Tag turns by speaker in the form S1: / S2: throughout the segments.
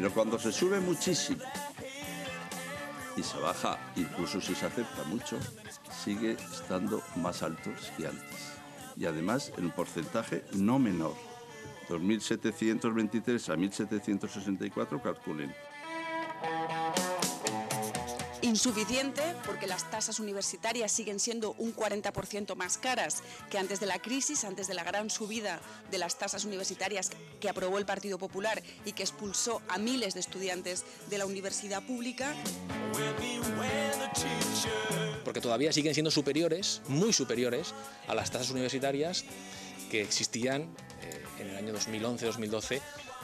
S1: Pero cuando se sube muchísimo y se baja, incluso si se acepta mucho, sigue estando más altos que antes. Y además en un porcentaje no menor. 2.723 a 1.764 calculen.
S2: Insuficiente porque las tasas universitarias siguen siendo un 40% más caras que antes de la crisis, antes de la gran subida de las tasas universitarias que aprobó el Partido Popular y que expulsó a miles de estudiantes de la universidad pública.
S3: Porque todavía siguen siendo superiores, muy superiores, a las tasas universitarias que existían eh, en el año 2011-2012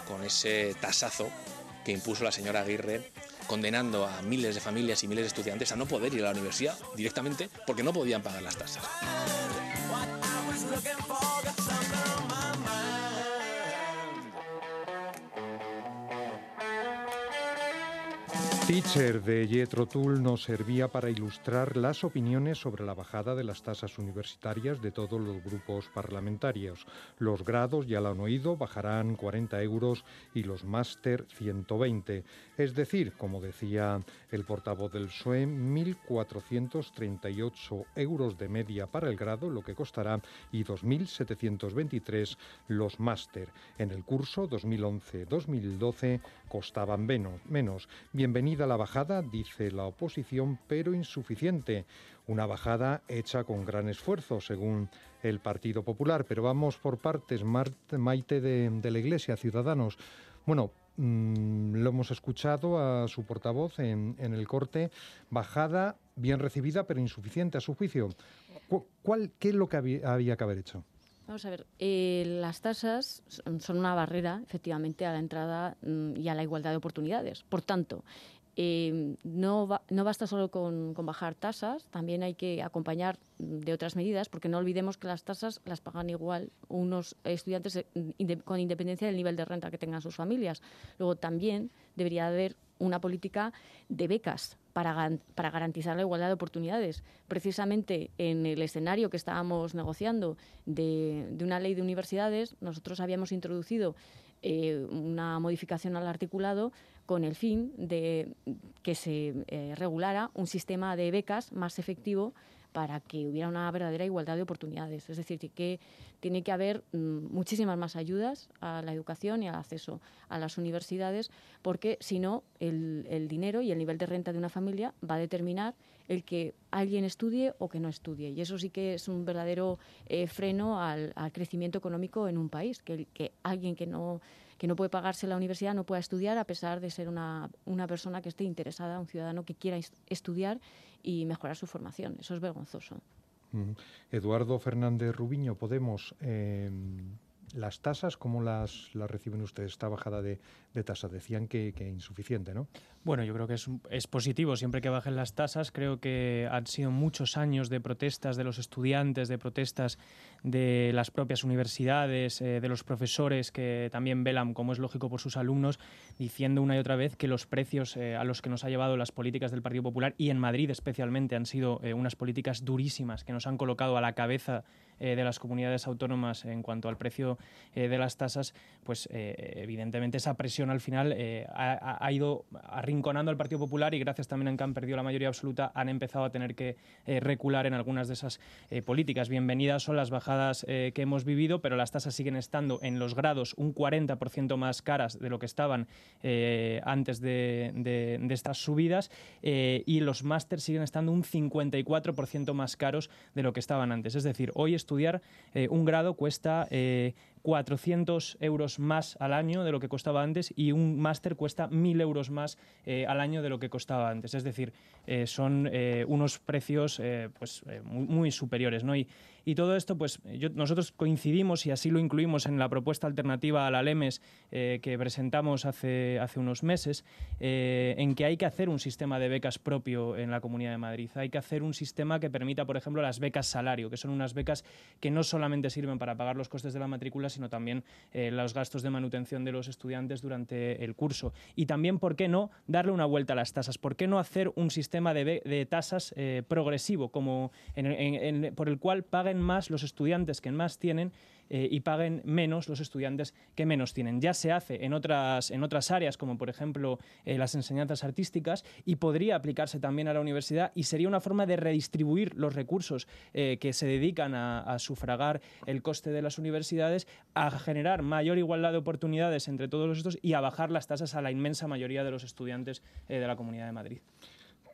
S3: con ese tasazo que impuso la señora Aguirre condenando a miles de familias y miles de estudiantes a no poder ir a la universidad directamente porque no podían pagar las tasas.
S4: Teacher de Jethro Tull nos servía para ilustrar las opiniones sobre la bajada de las tasas universitarias de todos los grupos parlamentarios. Los grados, ya lo han oído, bajarán 40 euros y los máster 120. Es decir, como decía el portavoz del PSOE, 1.438 euros de media para el grado, lo que costará, y 2.723 los máster. En el curso 2011-2012 costaban menos. La bajada, dice la oposición, pero insuficiente. Una bajada hecha con gran esfuerzo, según el Partido Popular. Pero vamos por partes. Maite de, la Iglesia, Ciudadanos. Bueno, mm, lo hemos escuchado a su portavoz en, el corte. Bajada bien recibida, pero insuficiente a su juicio. ¿Cuál, ¿Qué es lo que había que haber hecho?
S5: Vamos a ver, eh, las tasas son una barrera, efectivamente, a la entrada mm, y a la igualdad de oportunidades. Por tanto, eh, no, no basta solo con, bajar tasas, también hay que acompañar de otras medidas, porque no olvidemos que las tasas las pagan igual unos estudiantes eh, con independencia del nivel de renta que tengan sus familias. Luego también debería haber una política de becas para, para, garantizar la igualdad de oportunidades. Precisamente en el escenario que estábamos negociando de, una ley de universidades, nosotros habíamos introducido eh, una modificación al articulado con el fin de que se eh, regulara un sistema de becas más efectivo para que hubiera una verdadera igualdad de oportunidades. Es decir, que tiene que haber mm, muchísimas más ayudas a la educación y al acceso a las universidades, porque si no, el, dinero y el nivel de renta de una familia va a determinar el que alguien estudie o que no estudie. Y eso sí que es un verdadero eh, freno al, crecimiento económico en un país, que, que alguien que no que no puede pagarse la universidad no pueda estudiar a pesar de ser una, una persona que esté interesada, un ciudadano que quiera estudiar y mejorar su formación. Eso es vergonzoso.
S4: Eduardo Fernández Rubiño, Podemos. Eh, las tasas, ¿cómo las, las reciben ustedes? Esta bajada de, de tasa, decían que, que, insuficiente, ¿no?
S6: Bueno, yo creo que es, positivo siempre que bajen las tasas. Creo que han sido muchos años de protestas de los estudiantes, de protestas de las propias universidades, eh, de los profesores que también velan, como es lógico, por sus alumnos, diciendo una y otra vez que los precios eh, a los que nos ha llevado las políticas del Partido Popular y en Madrid especialmente han sido eh, unas políticas durísimas que nos han colocado a la cabeza de las comunidades autónomas en cuanto al precio de las tasas, pues evidentemente esa presión al final ha, ha, ido arrinconando al Partido Popular y gracias también a que han perdido la mayoría absoluta han empezado a tener que recular en algunas de esas políticas. Bienvenidas son las bajadas eh, que hemos vivido, pero las tasas siguen estando en los grados un 40% más caras de lo que estaban eh, antes de, estas subidas eh, y los másters siguen estando un 54% más caros de lo que estaban antes. Es decir, hoy estudiar un grado cuesta 400 euros más al año de lo que costaba antes y un máster cuesta 1.000 euros más eh, al año de lo que costaba antes. Es decir, eh, son eh, unos precios pues, muy, superiores. ¿no? Y, todo esto, pues nosotros coincidimos y así lo incluimos en la propuesta alternativa a la LEMES que presentamos hace, unos meses, en que hay que hacer un sistema de becas propio en la Comunidad de Madrid. Hay que hacer un sistema que permita, por ejemplo, las becas salario, que son unas becas que no solamente sirven para pagar los costes de la matrícula, sino también eh, los gastos de manutención de los estudiantes durante el curso. Y también, ¿por qué no darle una vuelta a las tasas? ¿Por qué no hacer un sistema de, tasas eh, progresivo, como por el cual paguen más los estudiantes que más tienen eh, y paguen menos los estudiantes que menos tienen. Ya se hace en otras, en otras áreas, como por ejemplo eh, las enseñanzas artísticas, y podría aplicarse también a la universidad y sería una forma de redistribuir los recursos eh, que se dedican a, sufragar el coste de las universidades, a generar mayor igualdad de oportunidades entre todos estos y a bajar las tasas a la inmensa mayoría de los estudiantes de la Comunidad de Madrid.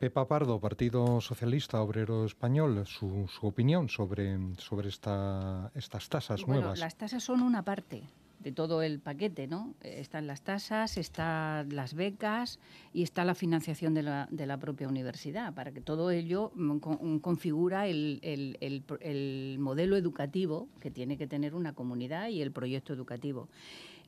S4: Pepa Pardo, Partido Socialista Obrero Español, su, opinión sobre, sobre esta, estas tasas
S7: bueno,
S4: nuevas.
S7: Las tasas son una parte de todo el paquete, ¿no? Están las tasas, están las becas y está la financiación de la, de la propia universidad, para que todo ello mm, configura el, el, el modelo educativo que tiene que tener una comunidad y el proyecto educativo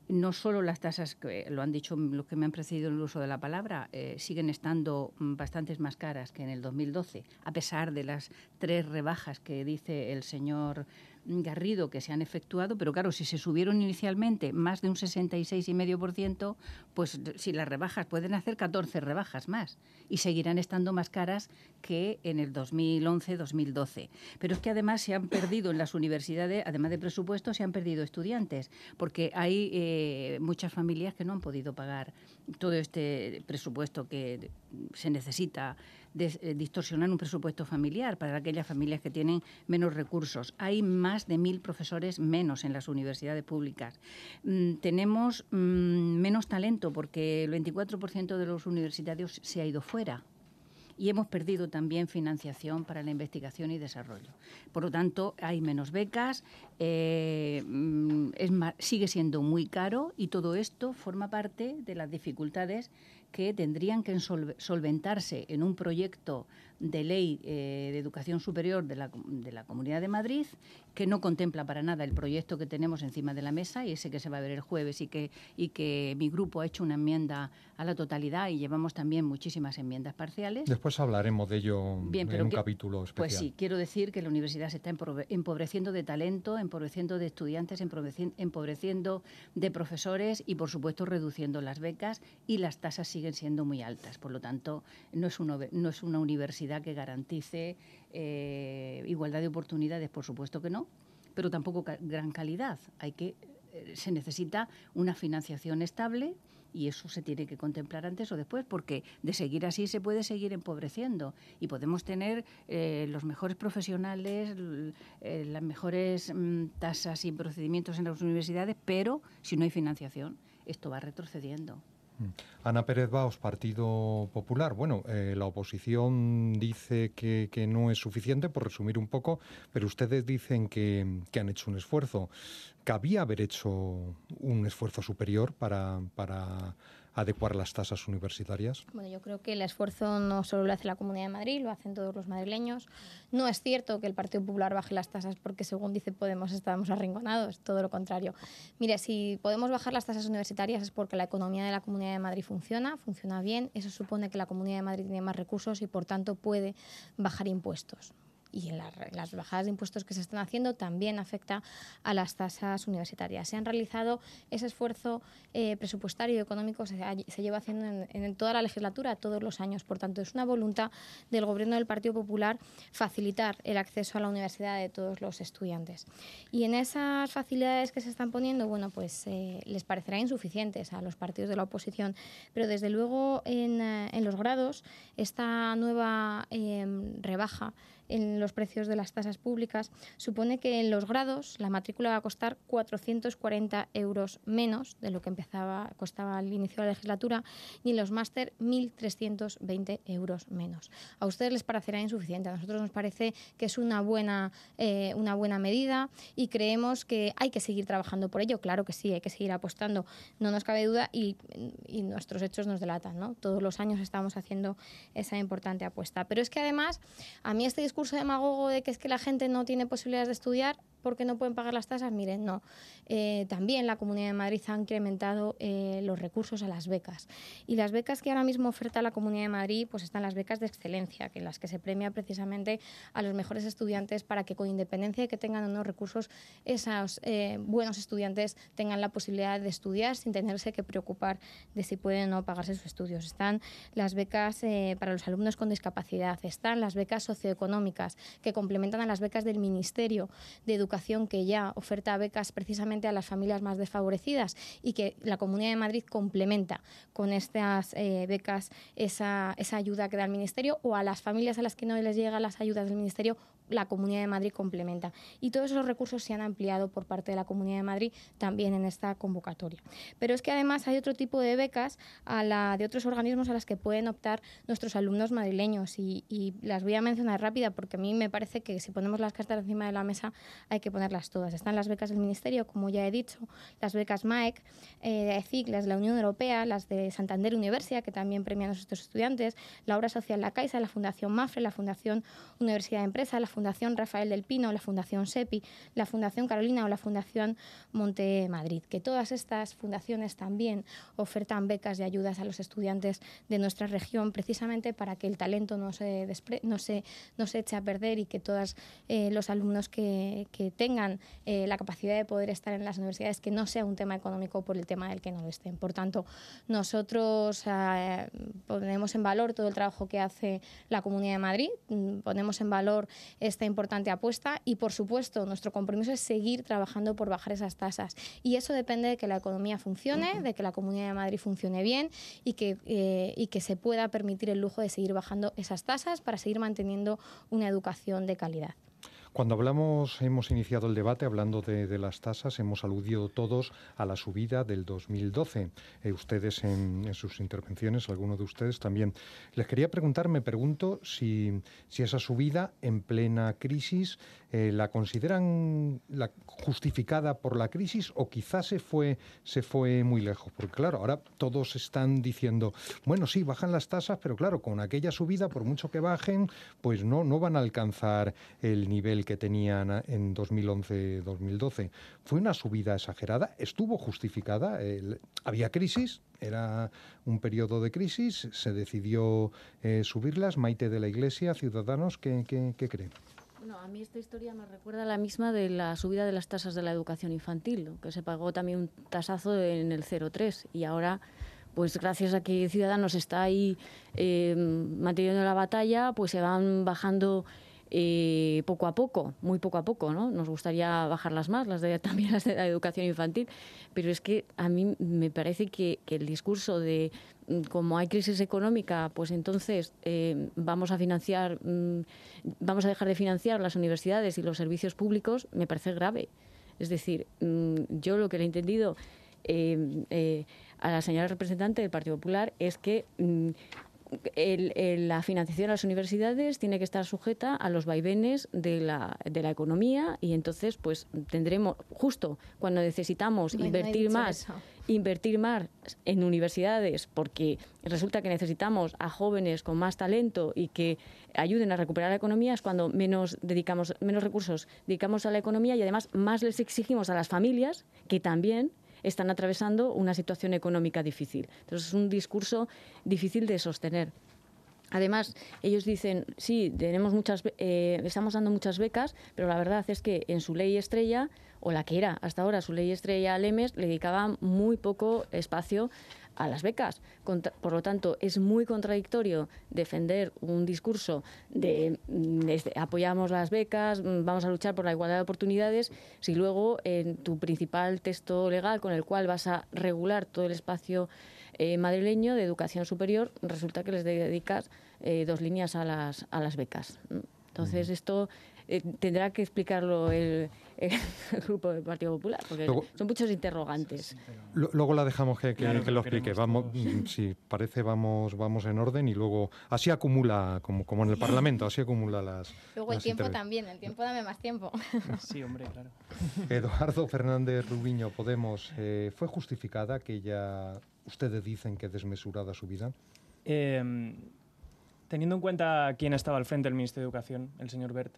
S7: no solo las tasas, que lo han dicho los que me han precedido en el uso de la palabra, eh, siguen estando mm, bastantes más caras que en el 2012, a pesar de las tres rebajas que dice el señor Garrido que se han efectuado, pero claro, si se subieron inicialmente más de un 66,5%, pues si las rebajas pueden hacer 14 rebajas más y seguirán estando más caras que en el 2011-2012. Pero es que además se han perdido en las universidades, además de presupuesto, se han perdido estudiantes, porque hay eh, muchas familias que no han podido pagar todo este presupuesto que se necesita eh, distorsionar un presupuesto familiar para aquellas familias que tienen menos recursos. Hay más de mil profesores menos en las universidades públicas. Mm, tenemos mm, menos talento porque el 24% de los universitarios se ha ido fuera y hemos perdido también financiación para la investigación y desarrollo. Por lo tanto, hay menos becas, eh, mm, sigue siendo muy caro y todo esto forma parte de las dificultades que tendrían que solventarse en un proyecto de ley eh, de educación superior de la, Comunidad de Madrid, que no contempla para nada el proyecto que tenemos encima de la mesa y ese que se va a ver el jueves y que, y que mi grupo ha hecho una enmienda a la totalidad y llevamos también muchísimas enmiendas parciales.
S4: Después hablaremos de ello en un capítulo especial.
S7: Pues sí, quiero decir que la universidad se está empobreciendo de talento, empobreciendo de estudiantes, empobreciendo de profesores y, por supuesto, reduciendo las becas y las tasas siguen siendo muy altas. Por lo tanto, no es, no es una universidad que garantice eh, igualdad de oportunidades, por supuesto que no, pero tampoco gran calidad. Hay que eh, se necesita una financiación estable y eso se tiene que contemplar antes o después, porque de seguir así se puede seguir empobreciendo y podemos tener eh, los mejores profesionales, las mejores mm, tasas y procedimientos en las universidades, pero si no hay financiación, esto va retrocediendo.
S4: Ana Pérez Baos, Partido Popular. Bueno, eh, la oposición dice que, no es suficiente, por resumir un poco, pero ustedes dicen que, han hecho un esfuerzo. ¿Cabía haber hecho un esfuerzo superior para adecuar las tasas universitarias?
S8: Bueno, yo creo que el esfuerzo no solo lo hace la Comunidad de Madrid, lo hacen todos los madrileños. No es cierto que el Partido Popular baje las tasas porque, según dice Podemos, estamos arrinconados, todo lo contrario. Mire, si podemos bajar las tasas universitarias es porque la economía de la Comunidad de Madrid funciona, funciona bien. Eso supone que la Comunidad de Madrid tiene más recursos y, por tanto, puede bajar impuestos y en las bajadas de impuestos que se están haciendo también afecta a las tasas universitarias. Se han realizado ese esfuerzo eh, presupuestario y económico, se, lleva haciendo en, toda la legislatura, todos los años. Por tanto, es una voluntad del Gobierno del Partido Popular facilitar el acceso a la universidad de todos los estudiantes. Y en esas facilidades que se están poniendo, bueno, pues eh, les parecerá insuficientes a los partidos de la oposición, pero desde luego en, eh, en los grados esta nueva rebaja en los precios de las tasas públicas, supone que en los grados la matrícula va a costar 440 euros menos de lo que empezaba, costaba al inicio de la legislatura y en los máster 1.320 euros menos. A ustedes les parecerá insuficiente, a nosotros nos parece que es una buena, eh, una buena medida y creemos que hay que seguir trabajando por ello. Claro que sí, hay que seguir apostando, no nos cabe duda y, y nuestros hechos nos delatan. ¿no? Todos los años estamos haciendo esa importante apuesta. Pero es que además, a mí este discurso demagogo de que es que la gente no tiene posibilidades de estudiar, porque no pueden pagar las tasas, miren, no. Eh, también la Comunidad de Madrid ha incrementado eh, los recursos a las becas. Y las becas que ahora mismo oferta la Comunidad de Madrid, pues están las becas de excelencia, que las que se premia precisamente a los mejores estudiantes para que con independencia de que tengan unos recursos, esos eh, buenos estudiantes tengan la posibilidad de estudiar sin tenerse que preocupar de si pueden o no pagarse sus estudios. Están las becas para los alumnos con discapacidad, están las becas socioeconómicas que complementan a las becas del Ministerio de Educación que ya oferta becas precisamente a las familias más desfavorecidas y que la Comunidad de Madrid complementa con estas eh, becas esa, esa ayuda que da el Ministerio o a las familias a las que no les llegan las ayudas del Ministerio la Comunidad de Madrid complementa. Y todos esos recursos se han ampliado por parte de la Comunidad de Madrid también en esta convocatoria. Pero es que además hay otro tipo de becas a la de otros organismos a las que pueden optar nuestros alumnos madrileños y, las voy a mencionar rápida porque a mí me parece que si ponemos las cartas encima de la mesa hay que ponerlas todas. Están las becas del Ministerio, como ya he dicho, las becas MAEC, eh, ECIC, las de la Unión Europea, las de Santander Universidad, que también premian a nuestros estudiantes, la Obra Social La Caixa, la Fundación MAFRE, la Fundación Universidad de Empresa, la Fundación Rafael del Pino, la Fundación SEPI, la Fundación Carolina o la Fundación Monte Madrid, que todas estas fundaciones también ofertan becas y ayudas a los estudiantes de nuestra región precisamente para que el talento no se, no se, no se eche a perder y que todos eh, los alumnos que, que tengan eh, la capacidad de poder estar en las universidades, que no sea un tema económico por el tema del que no lo estén. Por tanto, nosotros eh, ponemos en valor todo el trabajo que hace la Comunidad de Madrid, mm, ponemos en valor esta importante apuesta y, por supuesto, nuestro compromiso es seguir trabajando por bajar esas tasas. Y eso depende de que la economía funcione, de que la Comunidad de Madrid funcione bien y que, eh, y que se pueda permitir el lujo de seguir bajando esas tasas para seguir manteniendo una educación de calidad.
S4: Cuando hablamos, hemos iniciado el debate hablando de, las tasas, hemos aludido todos a la subida del 2012. Eh, ustedes en, sus intervenciones, algunos de ustedes también. Les quería preguntar, me pregunto si, esa subida en plena crisis eh, la consideran justificada por la crisis o quizás se fue, se fue muy lejos. Porque claro, ahora todos están diciendo, bueno, sí, bajan las tasas, pero claro, con aquella subida, por mucho que bajen, pues no, no van a alcanzar el nivel que tenían en 2011-2012. Fue una subida exagerada, estuvo justificada, había crisis, era un periodo de crisis, se decidió eh, subirlas. Maite de la Iglesia, Ciudadanos, ¿qué, qué, creen?
S5: Bueno, a mí esta historia me recuerda a la misma de la subida de las tasas de la educación infantil, que se pagó también un tasazo en el 03 y ahora pues gracias a que Ciudadanos está ahí eh, manteniendo la batalla, pues se van bajando eh, poco a poco, muy poco a poco, ¿no? Nos gustaría bajarlas más, las de, también las de la educación infantil, pero es que a mí me parece que, el discurso de mm, como hay crisis económica, pues entonces eh, vamos a financiar, mm, vamos a dejar de financiar las universidades y los servicios públicos, me parece grave. Es decir, mm, yo lo que le he entendido eh, a la señora representante del Partido Popular es que el, la financiación de las universidades tiene que estar sujeta a los vaivenes de la, de la economía y entonces pues tendremos justo cuando necesitamos invertir más invertir más en universidades porque resulta que necesitamos a jóvenes con más talento y que ayuden a recuperar la economía es cuando menos dedicamos menos recursos dedicamos a la economía y además más les exigimos a las familias que también están atravesando una situación económica difícil. Entonces es un discurso difícil de sostener. Además, ellos dicen, sí, tenemos muchas, eh, estamos dando muchas becas, pero la verdad es que en su ley estrella, o la que era hasta ahora su ley estrella Lemes, le dedicaban muy poco espacio a las becas. Por lo tanto, es muy contradictorio defender un discurso de, mm, apoyamos las becas, mm, vamos a luchar por la igualdad de oportunidades, si luego en tu principal texto legal con el cual vas a regular todo el espacio eh, madrileño de educación superior, resulta que les dedicas eh, dos líneas a las, a las becas. Entonces, esto eh, tendrá que explicarlo el, grupo del Partido Popular, porque son muchos interrogantes.
S4: Luego la dejamos que, lo explique. Vamos, mm, si parece, vamos, vamos en orden y luego así acumula, como, como en el Parlamento, así acumula las.
S8: Luego el tiempo también, el tiempo dame más tiempo.
S6: Sí, hombre, claro.
S4: Eduardo Fernández Rubiño, Podemos, eh, ¿fue justificada aquella, ustedes dicen que desmesurada subida?
S6: Eh, teniendo en cuenta quién estaba al frente del Ministerio de Educación, el señor Bert,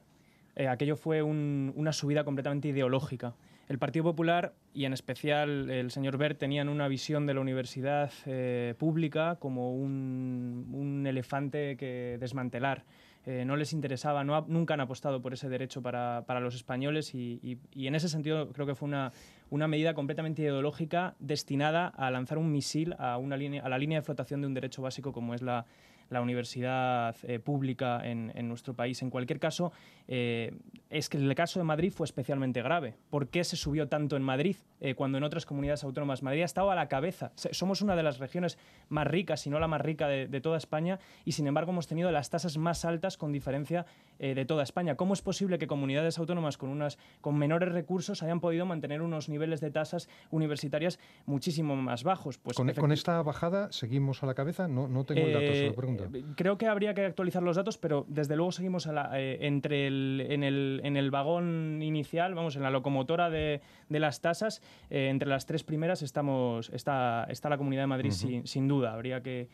S6: eh, aquello fue una subida completamente ideológica. El Partido Popular y en especial el señor Bert tenían una visión de la universidad eh, pública como un, elefante que desmantelar. Eh, no les interesaba, nunca han apostado por ese derecho para, los españoles y, en ese sentido creo que fue una, una medida completamente ideológica destinada a lanzar un misil a, una línea, a la línea de flotación de un derecho básico como es la, la universidad eh, pública en, nuestro país. En cualquier caso, eh, es que el caso de Madrid fue especialmente grave. ¿Por qué se subió tanto en Madrid eh, cuando en otras comunidades autónomas Madrid ha estado a la cabeza? Somos una de las regiones más ricas, si no la más rica de, toda España, y sin embargo hemos tenido las tasas más altas con diferencia de toda España. ¿Cómo es posible que comunidades autónomas con, unas, con menores recursos hayan podido mantener unos niveles de tasas universitarias muchísimo más bajos?
S4: Pues con, esta bajada seguimos a la cabeza, no, no tengo el dato, se lo pregunto.
S6: Eh, creo que habría que actualizar los datos, pero desde luego seguimos eh, entre el, en, el, en, el, vagón inicial, vamos, en la locomotora de, de las tasas, eh, entre las tres primeras estamos, está, está la Comunidad de Madrid sin, sin duda. Habría que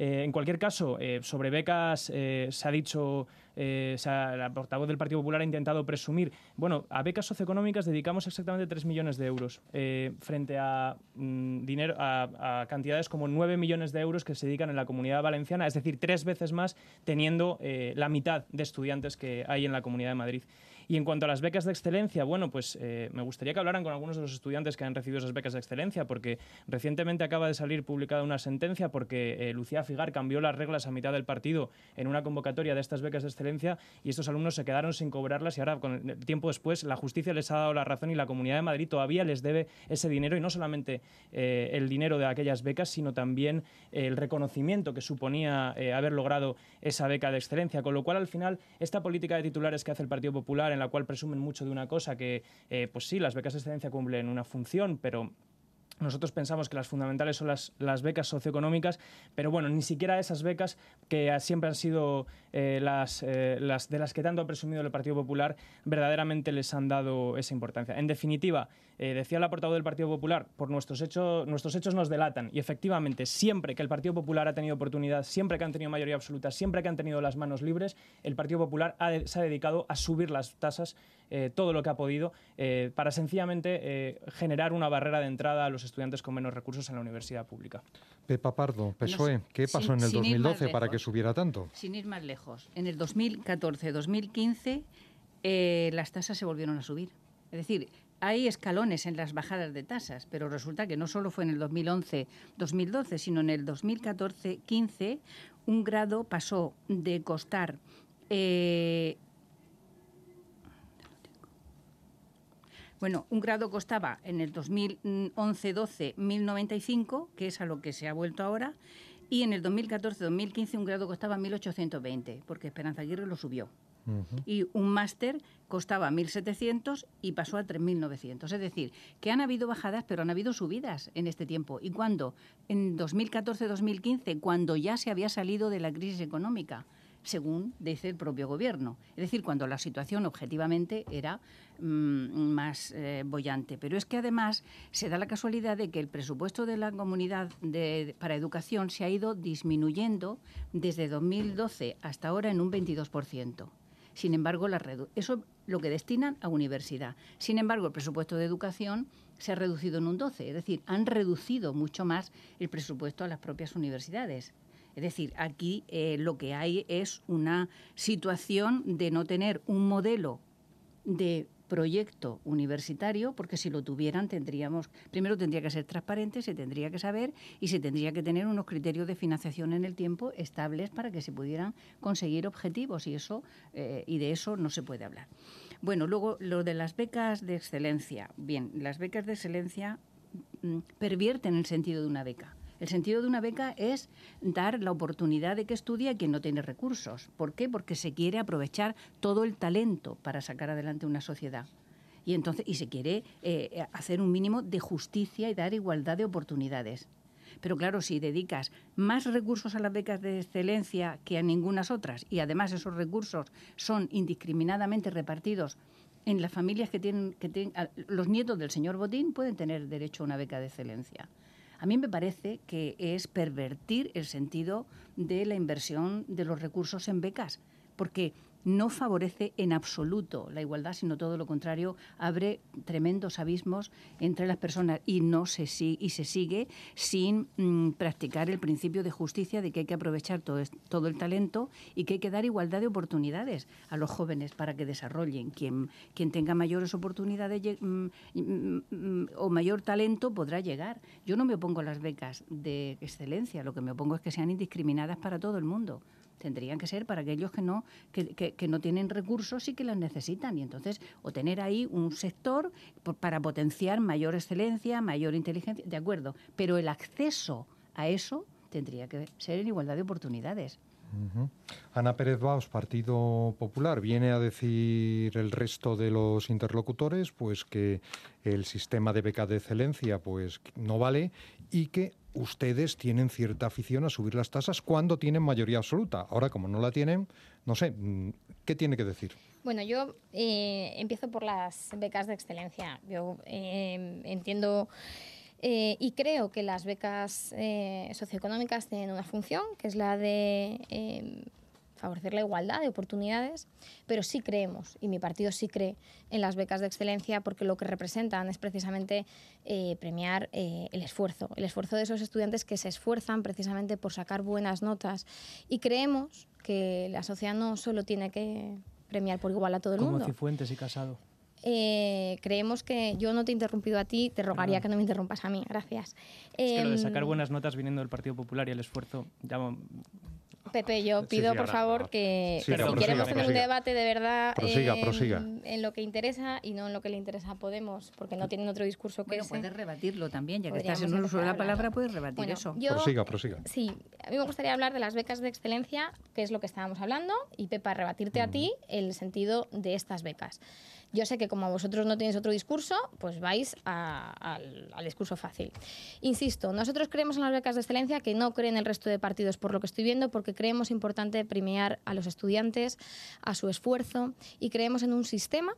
S6: eh, en cualquier caso, eh, sobre becas eh, se ha dicho, la portavoz del Partido Popular ha intentado presumir, bueno, a becas socioeconómicas dedicamos exactamente 3 millones de euros frente a, mm, dinero, a, cantidades como 9 millones de euros que se dedican en la comunidad valenciana, es decir, tres veces más teniendo la mitad de estudiantes que hay en la Comunidad de Madrid. Y en cuanto a las becas de excelencia, bueno, pues eh, me gustaría que hablaran con algunos de los estudiantes que han recibido esas becas de excelencia, porque recientemente acaba de salir publicada una sentencia porque eh, Lucía Figar cambió las reglas a mitad del partido en una convocatoria de estas becas de excelencia y estos alumnos se quedaron sin cobrarlas y ahora, con tiempo después, la justicia les ha dado la razón y la Comunidad de Madrid todavía les debe ese dinero y no solamente eh, el dinero de aquellas becas, sino también el reconocimiento que suponía haber logrado esa beca de excelencia. Con lo cual, al final, esta política de titulares que hace el Partido Popular en la cual presumen mucho de una cosa que, eh, pues sí, las becas de excelencia cumplen una función, pero nosotros pensamos que las fundamentales son las, las, becas socioeconómicas, pero bueno, ni siquiera esas becas que siempre han sido eh, las, eh, las, de las que tanto ha presumido el Partido Popular, verdaderamente les han dado esa importancia. En definitiva, eh, decía la portavoz del Partido Popular, por nuestros hechos, nuestros hechos nos delatan. Y efectivamente, siempre que el Partido Popular ha tenido oportunidad, siempre que han tenido mayoría absoluta, siempre que han tenido las manos libres, el Partido Popular se ha dedicado a subir las tasas eh, todo lo que ha podido eh, para sencillamente generar una barrera de entrada a los estudiantes con menos recursos en la universidad pública.
S4: Pepa Pardo, PSOE, ¿qué pasó en el 2012 para que subiera tanto?
S7: Sin ir más lejos, en el 2014-2015 las tasas se volvieron a subir. Es decir, hay escalones en las bajadas de tasas, pero resulta que no solo fue en el 2011-2012, sino en el 2014-15 un grado pasó de costar eh, Bueno, un grado costaba en el 2011-12 1.095, que es a lo que se ha vuelto ahora, y en el 2014-2015 un grado costaba 1.820, porque Esperanza Aguirre lo subió. Y un máster costaba 1.700 y pasó a 3.900. Es decir, que han habido bajadas, pero han habido subidas en este tiempo. ¿Y cuando En 2014-2015, cuando ya se había salido de la crisis económica según dice el propio gobierno. Es decir, cuando la situación objetivamente era mm, más eh, bollante. Pero es que además se da la casualidad de que el presupuesto de la comunidad para educación se ha ido disminuyendo desde 2012 hasta ahora en un 22%. Sin embargo, la eso lo que destinan a universidad. Sin embargo, el presupuesto de educación se ha reducido en un 12, es decir, han reducido mucho más el presupuesto a las propias universidades. Es decir, aquí eh, lo que hay es una situación de no tener un modelo de proyecto universitario, porque si lo tuvieran tendríamos, primero tendría que ser transparente, se tendría que saber y se tendría que tener unos criterios de financiación en el tiempo estables para que se pudieran conseguir objetivos y eso eh, y de eso no se puede hablar. Bueno, luego lo de las becas de excelencia. Bien, las becas de excelencia mm, pervierten el sentido de una beca. El sentido de una beca es dar la oportunidad de que estudie a quien no tiene recursos. ¿Por qué? Porque se quiere aprovechar todo el talento para sacar adelante una sociedad. Y entonces y se quiere eh, hacer un mínimo de justicia y dar igualdad de oportunidades. Pero claro, si dedicas más recursos a las becas de excelencia que a ninguna otras y además esos recursos son indiscriminadamente repartidos en las familias que tienen, que tienen los nietos del señor Botín pueden tener derecho a una beca de excelencia. A mí me parece que es pervertir el sentido de la inversión de los recursos en becas, porque no favorece en absoluto la igualdad, sino todo lo contrario, abre tremendos abismos entre las personas y no se y se sigue sin mm, practicar el principio de justicia de que hay que aprovechar todo, el talento y que hay que dar igualdad de oportunidades a los jóvenes para que desarrollen. Quien, quien tenga mayores oportunidades mm, mm, o mayor talento podrá llegar. Yo no me opongo a las becas de excelencia, lo que me opongo es que sean indiscriminadas para todo el mundo tendrían que ser para aquellos que no, que, no tienen recursos y que las necesitan. Y entonces, o tener ahí un sector para potenciar mayor excelencia, mayor inteligencia, de acuerdo, pero el acceso a eso tendría que ser en igualdad de oportunidades.
S4: Ana Pérez Baos, Partido Popular, viene a decir el resto de los interlocutores pues que el sistema de beca de excelencia pues no vale y que ustedes tienen cierta afición a subir las tasas cuando tienen mayoría absoluta. Ahora, como no la tienen, no sé, mm, ¿qué tiene que decir?
S8: Bueno, yo eh, empiezo por las becas de excelencia. Yo eh, entiendo eh, y creo que las becas socioeconómicas tienen una función, que es la de favorecer la igualdad de oportunidades, pero sí creemos, y mi partido sí cree en las becas de excelencia porque lo que representan es precisamente eh, premiar eh, el esfuerzo, el esfuerzo de esos estudiantes que se esfuerzan precisamente por sacar buenas notas. Y creemos que la sociedad no solo tiene que premiar por igual a todo el mundo.
S6: Como Cifuentes y Casado.
S8: Eh, creemos que yo no te he interrumpido a ti, te rogaría que no me interrumpas a mí. Gracias.
S6: Es que lo de sacar em, buenas notas viniendo del Partido Popular y el esfuerzo, ya
S8: Pepe, yo pido por favor que si queremos tener un debate de verdad en, lo que interesa y no en lo que le interesa a Podemos, porque no tienen otro discurso que
S7: bueno, puedes rebatirlo también, ya que estás en un uso de la palabra, puedes rebatir eso.
S4: prosiga, prosiga.
S8: Sí, a mí me gustaría hablar de las becas de excelencia, que es lo que estábamos hablando, y Pepa, rebatirte a ti el sentido de estas becas. Yo sé que como vosotros no tenéis otro discurso, pues vais al, discurso fácil. Insisto, nosotros creemos en las becas de excelencia que no creen el resto de partidos por lo que estoy viendo, porque creemos importante premiar a los estudiantes, a su esfuerzo y creemos en un sistema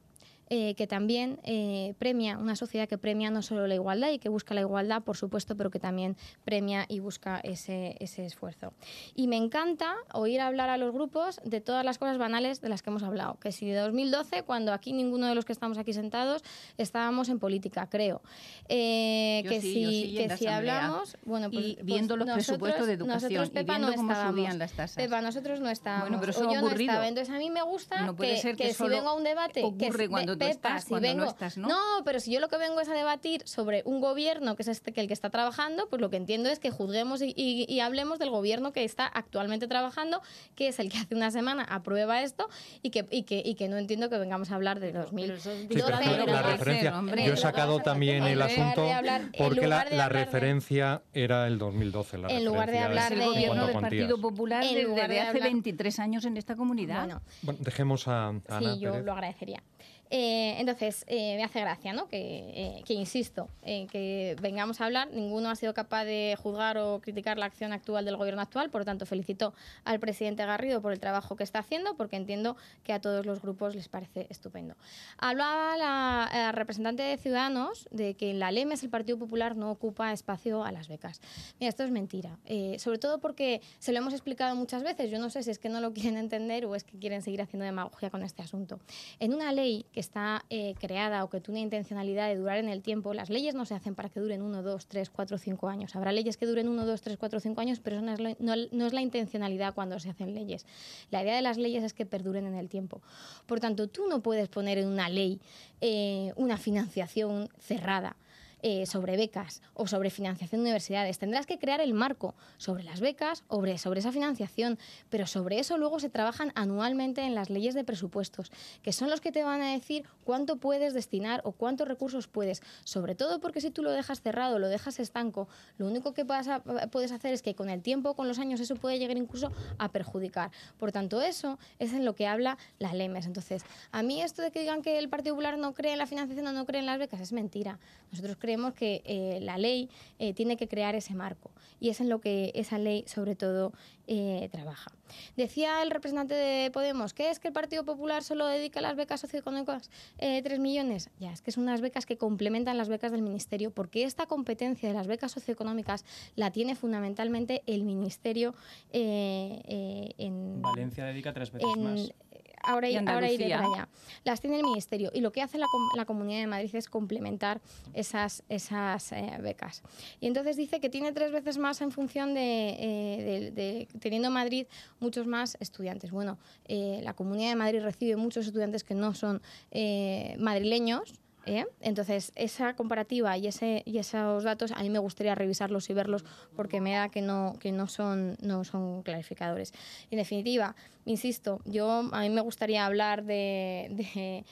S8: eh, que también eh, premia, una sociedad que premia no solo la igualdad y que busca la igualdad, por supuesto, pero que también premia y busca ese, ese esfuerzo. Y me encanta oír hablar a los grupos de todas las cosas banales de las que hemos hablado, que si de 2012, cuando aquí ninguno de los que estamos aquí sentados estábamos en política, creo.
S7: Eh, que si, que si hablamos, bueno, pues, y pues viendo los presupuestos de educación y viendo no cómo subían las tasas.
S8: Pepa, nosotros no estábamos. Bueno, pero eso o yo no estaba. Entonces a mí me gusta que, que, si vengo a un debate que
S7: cuando si vengo, no
S8: pero si yo lo que vengo es a debatir sobre un gobierno que es este que el que está trabajando, pues lo que entiendo es que juzguemos y, hablemos del gobierno que está actualmente trabajando, que es el que hace una semana aprueba esto y que, y que, y que no entiendo que vengamos a hablar de 2012.
S4: la referencia, yo he sacado también el asunto porque la, referencia era el 2012.
S8: en lugar de hablar del
S7: gobierno del Partido Popular desde hace 23 años en esta comunidad.
S4: Bueno, dejemos a,
S8: Ana Sí, yo lo agradecería. Eh, entonces, eh, me hace gracia, ¿no? Que, eh, insisto, que vengamos a hablar. Ninguno ha sido capaz de juzgar o criticar la acción actual del gobierno actual. Por lo tanto, felicito al presidente Garrido por el trabajo que está haciendo, porque entiendo que a todos los grupos les parece estupendo. Hablaba la, representante de Ciudadanos de que en la LEMES el Partido Popular no ocupa espacio a las becas. Mira, esto es mentira. sobre todo porque se lo hemos explicado muchas veces. Yo no sé si es que no lo quieren entender o es que quieren seguir haciendo demagogia con este asunto. En una ley que está eh, creada o que tiene intencionalidad de durar en el tiempo, las leyes no se hacen para que duren 1, 2, 3, 4, 5 años. Habrá leyes que duren 1, 2, 3, 4, 5 años, pero eso no es, la intencionalidad cuando se hacen leyes. La idea de las leyes es que perduren en el tiempo. Por tanto, tú no puedes poner en una ley eh, una financiación cerrada. Eh, sobre becas o sobre financiación de universidades. Tendrás que crear el marco sobre las becas, sobre, sobre esa financiación, pero sobre eso luego se trabajan anualmente en las leyes de presupuestos, que son los que te van a decir cuánto puedes destinar o cuántos recursos puedes. Sobre todo porque si tú lo dejas cerrado, lo dejas estanco, lo único que puedes hacer es que con el tiempo, con los años, eso puede llegar incluso a perjudicar. Por tanto, eso es en lo que habla la LEMES. Entonces, a mí esto de que digan que el Partido Popular no cree en la financiación o no cree en las becas es mentira. Nosotros creemos creemos que eh, la ley eh, tiene que crear ese marco y es en lo que esa ley sobre todo eh, trabaja. Decía el representante de Podemos que es que el Partido Popular solo dedica a las becas socioeconómicas 3 millones. Ya, es que son unas becas que complementan las becas del Ministerio porque esta competencia de las becas socioeconómicas la tiene fundamentalmente el Ministerio en...
S6: Valencia dedica tres veces más
S8: ahora, ahora iré para allá. Las tiene el Ministerio y lo que hace la, la Comunidad de Madrid es complementar esas, esas eh, becas. Y entonces dice que tiene tres veces más en función de, eh, de, teniendo Madrid muchos más estudiantes. Bueno, eh, la Comunidad de Madrid recibe muchos estudiantes que no son madrileños, ¿Eh? Entonces, esa comparativa y, ese, y esos datos a mí me gustaría revisarlos y verlos porque me da que no, que no, son, no son clarificadores. En definitiva, insisto, yo a mí me gustaría hablar de de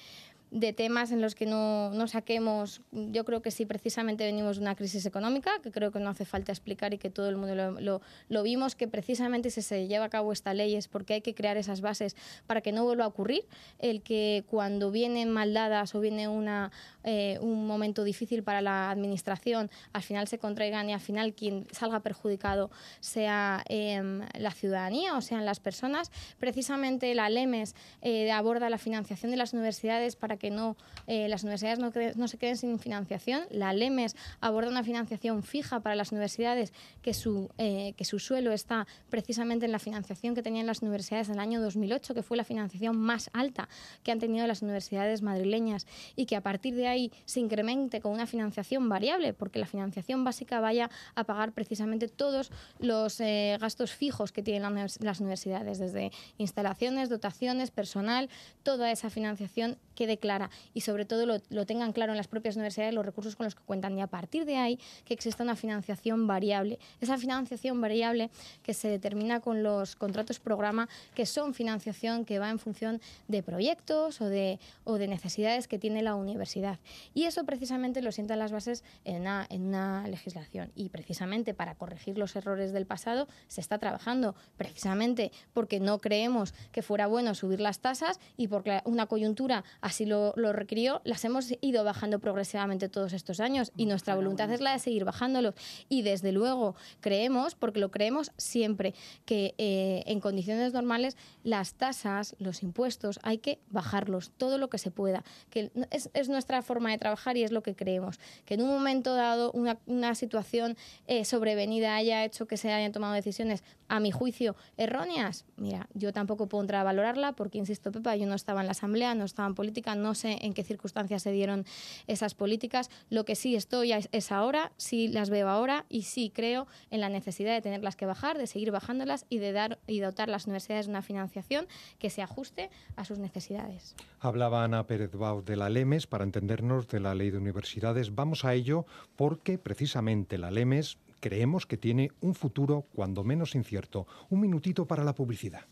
S8: temas en los que no, no, saquemos, yo creo que sí, precisamente venimos de una crisis económica, que creo que no hace falta explicar y que todo el mundo lo, lo, vimos, que precisamente si se lleva a cabo esta ley es porque hay que crear esas bases para que no vuelva a ocurrir, el que cuando vienen mal dadas o viene una, eh, un momento difícil para la administración, al final se contraigan y al final quien salga perjudicado sea em, la ciudadanía o sean las personas. Precisamente la LEMES eh, aborda la financiación de las universidades para que no, eh, las universidades no, se queden sin financiación. La LEMES aborda una financiación fija para las universidades, que su, eh, que su suelo está precisamente en la financiación que tenían las universidades en el año 2008, que fue la financiación más alta que han tenido las universidades madrileñas y que a partir de ahí se incremente con una financiación variable, porque la financiación básica vaya a pagar precisamente todos los eh, gastos fijos que tienen las universidades, desde instalaciones, dotaciones, personal, toda esa financiación quede clara y sobre todo lo, tengan claro en las propias universidades los recursos con los que cuentan y a partir de ahí que exista una financiación variable. Esa financiación variable que se determina con los contratos programa que son financiación que va en función de proyectos o de, o de necesidades que tiene la universidad. Y eso precisamente lo sientan las bases en una, en una legislación y precisamente para corregir los errores del pasado se está trabajando precisamente porque no creemos que fuera bueno subir las tasas y porque una coyuntura así lo, lo, requirió, las hemos ido bajando progresivamente todos estos años y nuestra voluntad es la de seguir bajándolos. Y desde luego creemos, porque lo creemos siempre, que eh, en condiciones normales las tasas, los impuestos, hay que bajarlos todo lo que se pueda. Que es, es nuestra forma de trabajar y es lo que creemos. Que en un momento dado una, una situación eh, sobrevenida haya hecho que se hayan tomado decisiones, a mi juicio, erróneas. Mira, yo tampoco puedo entrar a valorarla porque, insisto, Pepa, yo no estaba en la Asamblea, no estaba en política no sé en qué circunstancias se dieron esas políticas. Lo que sí estoy es ahora, sí las veo ahora y sí creo en la necesidad de tenerlas que bajar, de seguir bajándolas y de dar y dotar a las universidades de una financiación que se ajuste a sus necesidades.
S4: Hablaba Ana Pérez Bau de la LEMES para entendernos de la Ley de Universidades. Vamos a ello porque precisamente la LEMES creemos que tiene un futuro cuando menos incierto. Un minutito para la publicidad.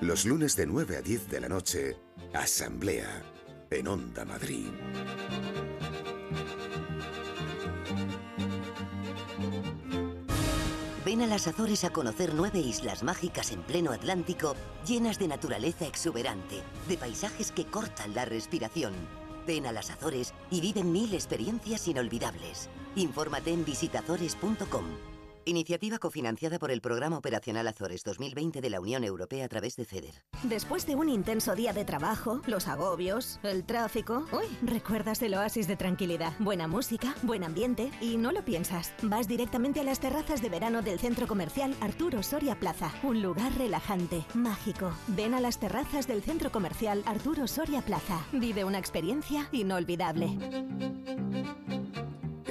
S9: Los lunes de 9 a 10 de la noche, Asamblea en Onda Madrid.
S10: Ven a las Azores a conocer nueve islas mágicas en pleno Atlántico, llenas de naturaleza exuberante, de paisajes que cortan la respiración. Ven a las Azores y vive mil experiencias inolvidables. Infórmate en visitazores.com. Iniciativa cofinanciada por el Programa Operacional Azores 2020 de la Unión Europea a través de FEDER.
S11: Después de un intenso día de trabajo, los agobios, el tráfico, uy, recuerdas el oasis de tranquilidad, buena música, buen ambiente y no lo piensas. Vas directamente a las terrazas de verano del centro comercial Arturo Soria Plaza, un lugar relajante, mágico. Ven a las terrazas del centro comercial Arturo Soria Plaza. Vive una experiencia inolvidable.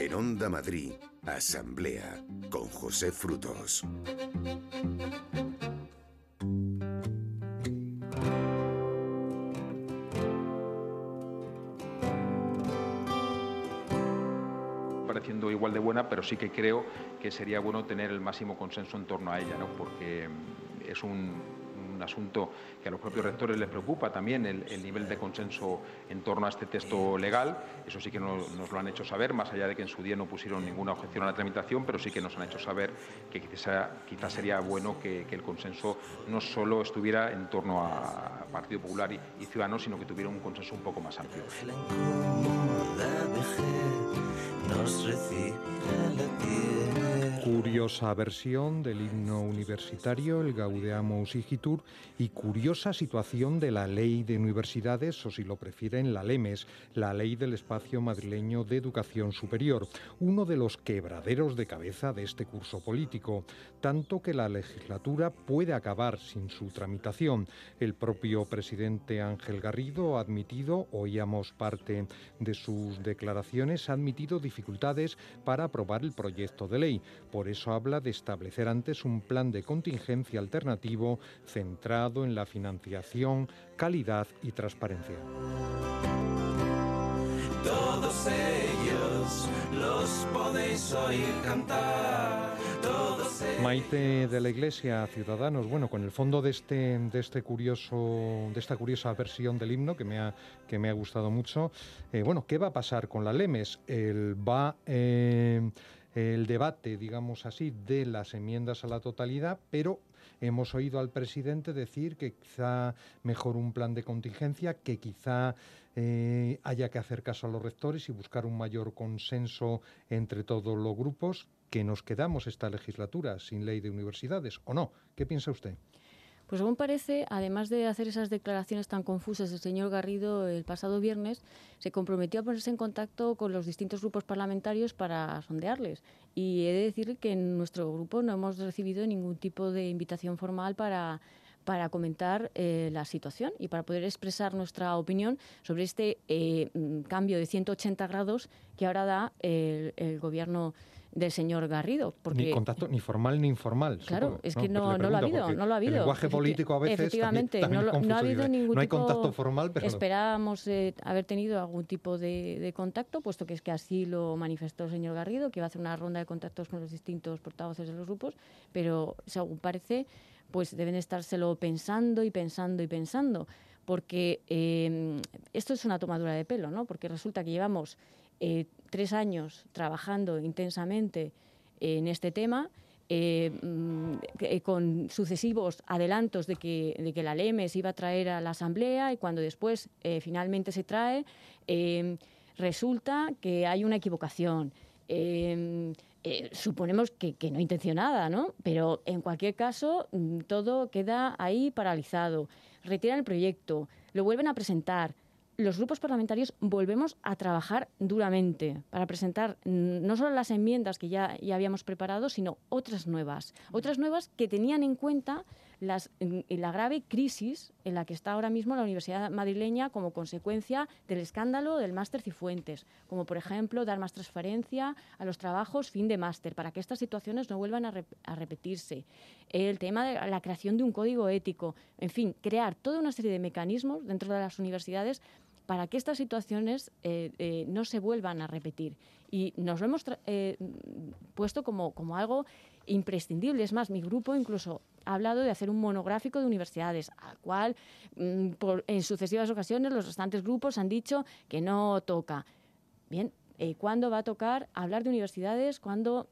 S9: En Onda Madrid, Asamblea con José Frutos.
S12: pareciendo igual de buena, pero sí que creo que sería bueno tener el máximo consenso en torno a ella, ¿no? porque es un, un asunto que a los propios rectores les preocupa también el, nivel de consenso en torno a este texto legal. Eso sí que nos, lo han hecho saber, más allá de que en su día no pusieron ninguna objeción a la tramitación, pero sí que nos han hecho saber que quizás quizá sería bueno que, el consenso no solo estuviera en torno a Partido Popular y, y Ciudadanos, sino que tuviera un consenso un poco más amplio.
S4: Curiosa versión del himno universitario, el Gaudeamus Igitur, y curiosa situación de la ley de universidades, o si lo prefieren, la LEMES, la ley del espacio madrileño de educación superior, uno de los quebraderos de cabeza de este curso político, tanto que la legislatura puede acabar sin su tramitación. El propio presidente Ángel Garrido ha admitido, oíamos parte de sus declaraciones, ha admitido dificultades para aprobar el proyecto de ley. Por eso habla de establecer antes un plan de contingencia alternativo centrado en la financiación, calidad y transparencia.
S13: Todos ellos los podéis oír cantar.
S4: Maite de la Iglesia, Ciudadanos, bueno, con el fondo de este, de este curioso, de esta curiosa versión del himno que me ha, que me ha gustado mucho. Eh, bueno, ¿qué va a pasar con la Lemes? El va eh, el debate, digamos así, de las enmiendas a la totalidad, pero hemos oído al presidente decir que quizá mejor un plan de contingencia, que quizá eh, haya que hacer caso a los rectores y buscar un mayor consenso entre todos los grupos, que nos quedamos esta legislatura sin ley de universidades o no. ¿Qué piensa usted?
S5: Pues según parece, además de hacer esas declaraciones tan confusas, el señor Garrido el pasado viernes se comprometió a ponerse en contacto con los distintos grupos parlamentarios para sondearles. Y he de decir que en nuestro grupo no hemos recibido ningún tipo de invitación formal para para comentar eh, la situación y para poder expresar nuestra opinión sobre este eh, mm, cambio de 180 grados que ahora da el, el gobierno del señor Garrido.
S4: Porque, ni contacto ni formal ni informal.
S5: Claro, es que no, no, lo ha habido, no lo ha habido. El
S4: lenguaje político a veces
S5: Efectivamente,
S4: no,
S5: no, ha habido ningún
S4: no hay contacto formal, pero
S5: esperábamos eh, haber tenido algún tipo de, de, contacto, puesto que es que así lo manifestó el señor Garrido, que iba a hacer una ronda de contactos con los distintos portavoces de los grupos, pero según parece, pues deben estárselo pensando y pensando y pensando, porque eh, esto es una tomadura de pelo, ¿no? Porque resulta que llevamos eh, tres años trabajando intensamente en este tema, eh, mm, eh, con sucesivos adelantos de que, de que la LEME se iba a traer a la Asamblea y cuando después finalmente se trae, resulta que hay una equivocación. suponemos que, que, no intencionada, ¿no? Pero en cualquier caso, mm, todo queda ahí paralizado. Retiran el proyecto, lo vuelven a presentar, los grupos parlamentarios volvemos a trabajar duramente para presentar no solo las enmiendas que ya, ya habíamos preparado, sino otras nuevas. Otras nuevas que tenían en cuenta la grave crisis en la que está ahora mismo la Universidad madrileña como consecuencia del escándalo del máster Cifuentes, como por ejemplo dar más transparencia a los trabajos fin de máster para que estas situaciones no vuelvan a, a repetirse. El tema de la creación de un código ético, en fin, crear toda una serie de mecanismos dentro de las universidades para que estas situaciones eh, eh, no se vuelvan a repetir. Y nos lo hemos eh, puesto como, como algo imprescindible. Es más, mi grupo incluso ha hablado de hacer un monográfico de universidades, al cual mm, en sucesivas ocasiones los restantes grupos han dicho que no toca. Bien, ¿cuándo va a tocar hablar de universidades? ¿Cuándo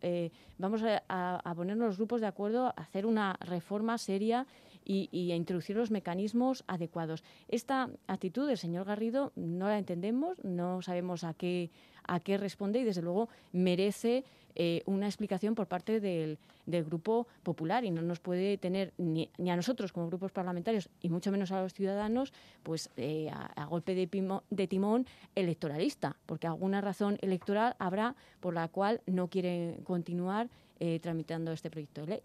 S5: vamos a, a, ponernos los grupos de acuerdo a hacer una reforma seria y, a introducir los mecanismos adecuados. Esta actitud del señor Garrido no la entendemos, no sabemos a qué, a qué responde y desde luego merece eh, una explicación por parte del, Grupo Popular y no nos puede tener ni, a nosotros como grupos parlamentarios y mucho menos a los ciudadanos pues eh, a, golpe de, de, timón electoralista, porque alguna razón electoral habrá por la cual no quieren continuar eh, tramitando este proyecto de ley.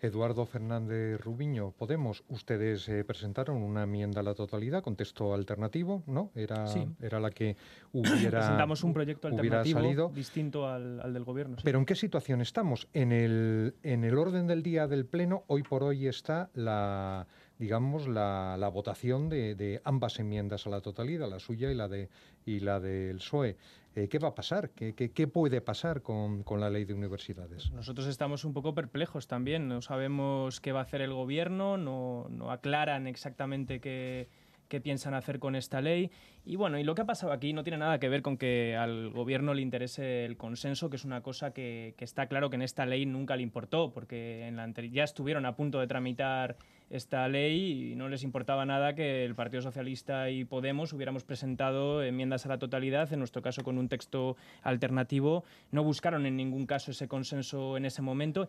S4: Eduardo Fernández Rubiño, Podemos, ustedes eh, presentaron una enmienda a la totalidad con texto alternativo, ¿no? Era, era la que hubiera
S6: Presentamos un proyecto alternativo salido. distinto al, del gobierno.
S4: Pero ¿en qué situación estamos? En el, en el orden del día del Pleno, hoy por hoy está la digamos, la, la votación de, de, ambas enmiendas a la totalidad, la suya y la, de, y la del PSOE. Eh, ¿Qué va a pasar? ¿Qué, qué, puede pasar con, con, la ley de universidades?
S6: Nosotros estamos un poco perplejos también. No sabemos qué va a hacer el gobierno, no, no aclaran exactamente qué, qué, piensan hacer con esta ley. Y bueno, y lo que ha pasado aquí no tiene nada que ver con que al gobierno le interese el consenso, que es una cosa que, que está claro que en esta ley nunca le importó, porque en la ya estuvieron a punto de tramitar esta ley y no les importaba nada que el Partido Socialista y Podemos hubiéramos presentado enmiendas a la totalidad, en nuestro caso con un texto alternativo. No buscaron en ningún caso ese consenso en ese momento.